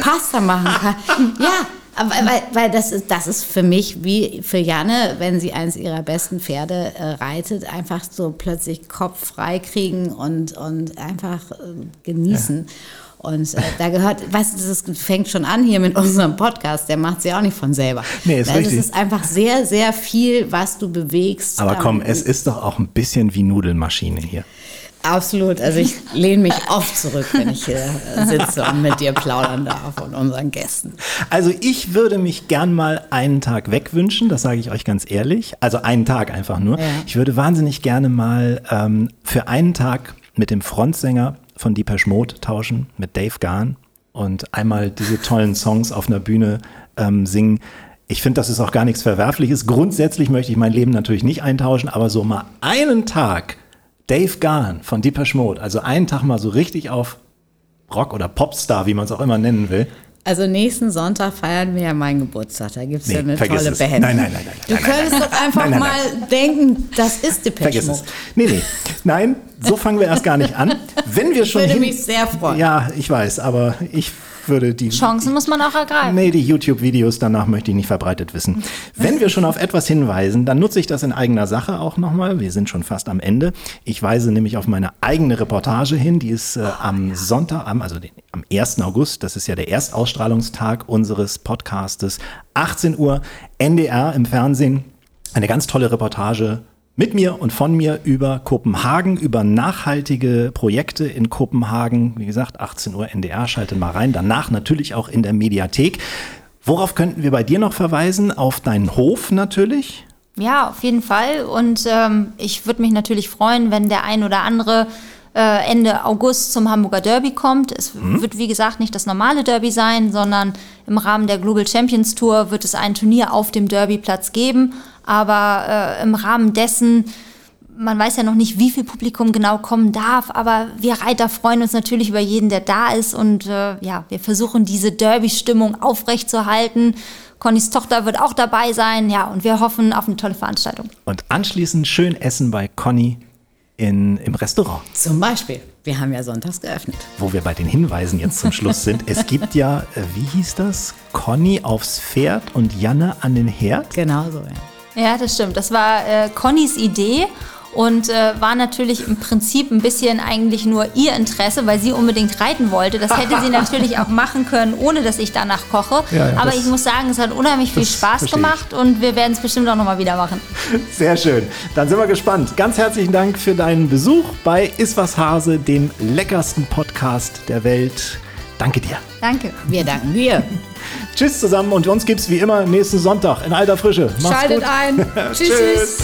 Pasta machen kann. Ja, weil, weil das, ist, das ist für mich wie für Janne, wenn sie eines ihrer besten Pferde äh, reitet, einfach so plötzlich Kopf frei kriegen und, und einfach äh, genießen. Ja. Und äh, da gehört, weißt du, das fängt schon an hier mit unserem Podcast, der macht sie auch nicht von selber. Nee, ist Weil richtig. Es ist einfach sehr, sehr viel, was du bewegst. Aber komm, es ist doch auch ein bisschen wie Nudelmaschine hier. Absolut. Also ich lehne mich oft zurück, wenn ich hier sitze und mit dir plaudern darf und unseren Gästen. Also ich würde mich gern mal einen Tag wegwünschen, das sage ich euch ganz ehrlich. Also einen Tag einfach nur. Ja. Ich würde wahnsinnig gerne mal ähm, für einen Tag mit dem Frontsänger von Deepesh Mode tauschen, mit Dave Gahn und einmal diese tollen Songs auf einer Bühne ähm, singen. Ich finde, das ist auch gar nichts Verwerfliches. Grundsätzlich möchte ich mein Leben natürlich nicht eintauschen, aber so mal einen Tag Dave Gahan von Deepesh Mode, also einen Tag mal so richtig auf Rock oder Popstar, wie man es auch immer nennen will. Also nächsten Sonntag feiern wir ja meinen Geburtstag. Da gibt es nee, ja eine tolle Band. Nein, nein, nein, nein. Du nein, könntest nein, doch einfach mal denken, das ist Depeche Vergiss Mode. Es. Nee, nee. Nein, so fangen wir erst gar nicht an. Wenn wir schon ich würde hin mich sehr freuen. Ja, ich weiß, aber ich würde die. Chancen muss man auch ergreifen. Nee, die YouTube-Videos danach möchte ich nicht verbreitet wissen. Wenn wir schon auf etwas hinweisen, dann nutze ich das in eigener Sache auch nochmal. Wir sind schon fast am Ende. Ich weise nämlich auf meine eigene Reportage hin. Die ist äh, am Sonntag, also den, am 1. August, das ist ja der Erstausstrahlungstag unseres Podcastes, 18 Uhr, NDR im Fernsehen. Eine ganz tolle Reportage mit mir und von mir über Kopenhagen, über nachhaltige Projekte in Kopenhagen. Wie gesagt, 18 Uhr NDR, schaltet mal rein. Danach natürlich auch in der Mediathek. Worauf könnten wir bei dir noch verweisen? Auf deinen Hof natürlich? Ja, auf jeden Fall. Und ähm, ich würde mich natürlich freuen, wenn der ein oder andere äh, Ende August zum Hamburger Derby kommt. Es mhm. wird, wie gesagt, nicht das normale Derby sein, sondern im Rahmen der Global Champions Tour wird es ein Turnier auf dem Derbyplatz geben. Aber äh, im Rahmen dessen, man weiß ja noch nicht, wie viel Publikum genau kommen darf, aber wir Reiter freuen uns natürlich über jeden, der da ist. Und äh, ja, wir versuchen diese Derby-Stimmung aufrechtzuerhalten Connys Tochter wird auch dabei sein. Ja, und wir hoffen auf eine tolle Veranstaltung. Und anschließend schön essen bei Conny in, im Restaurant. Zum Beispiel. Wir haben ja sonntags geöffnet. Wo wir bei den Hinweisen jetzt zum Schluss sind. Es gibt ja, äh, wie hieß das? Conny aufs Pferd und Janne an den Herd. Genau so, ja. Ja, das stimmt. Das war äh, Connys Idee und äh, war natürlich im Prinzip ein bisschen eigentlich nur ihr Interesse, weil sie unbedingt reiten wollte. Das hätte sie natürlich auch machen können, ohne dass ich danach koche. Ja, ja, Aber ich muss sagen, es hat unheimlich viel Spaß gemacht und wir werden es bestimmt auch nochmal wieder machen. Sehr schön. Dann sind wir gespannt. Ganz herzlichen Dank für deinen Besuch bei Iswas Hase, dem leckersten Podcast der Welt. Danke dir. Danke. Wir danken dir. Tschüss zusammen und uns gibt's wie immer nächsten Sonntag in alter Frische. Macht's Schaltet gut. ein. Tschüss.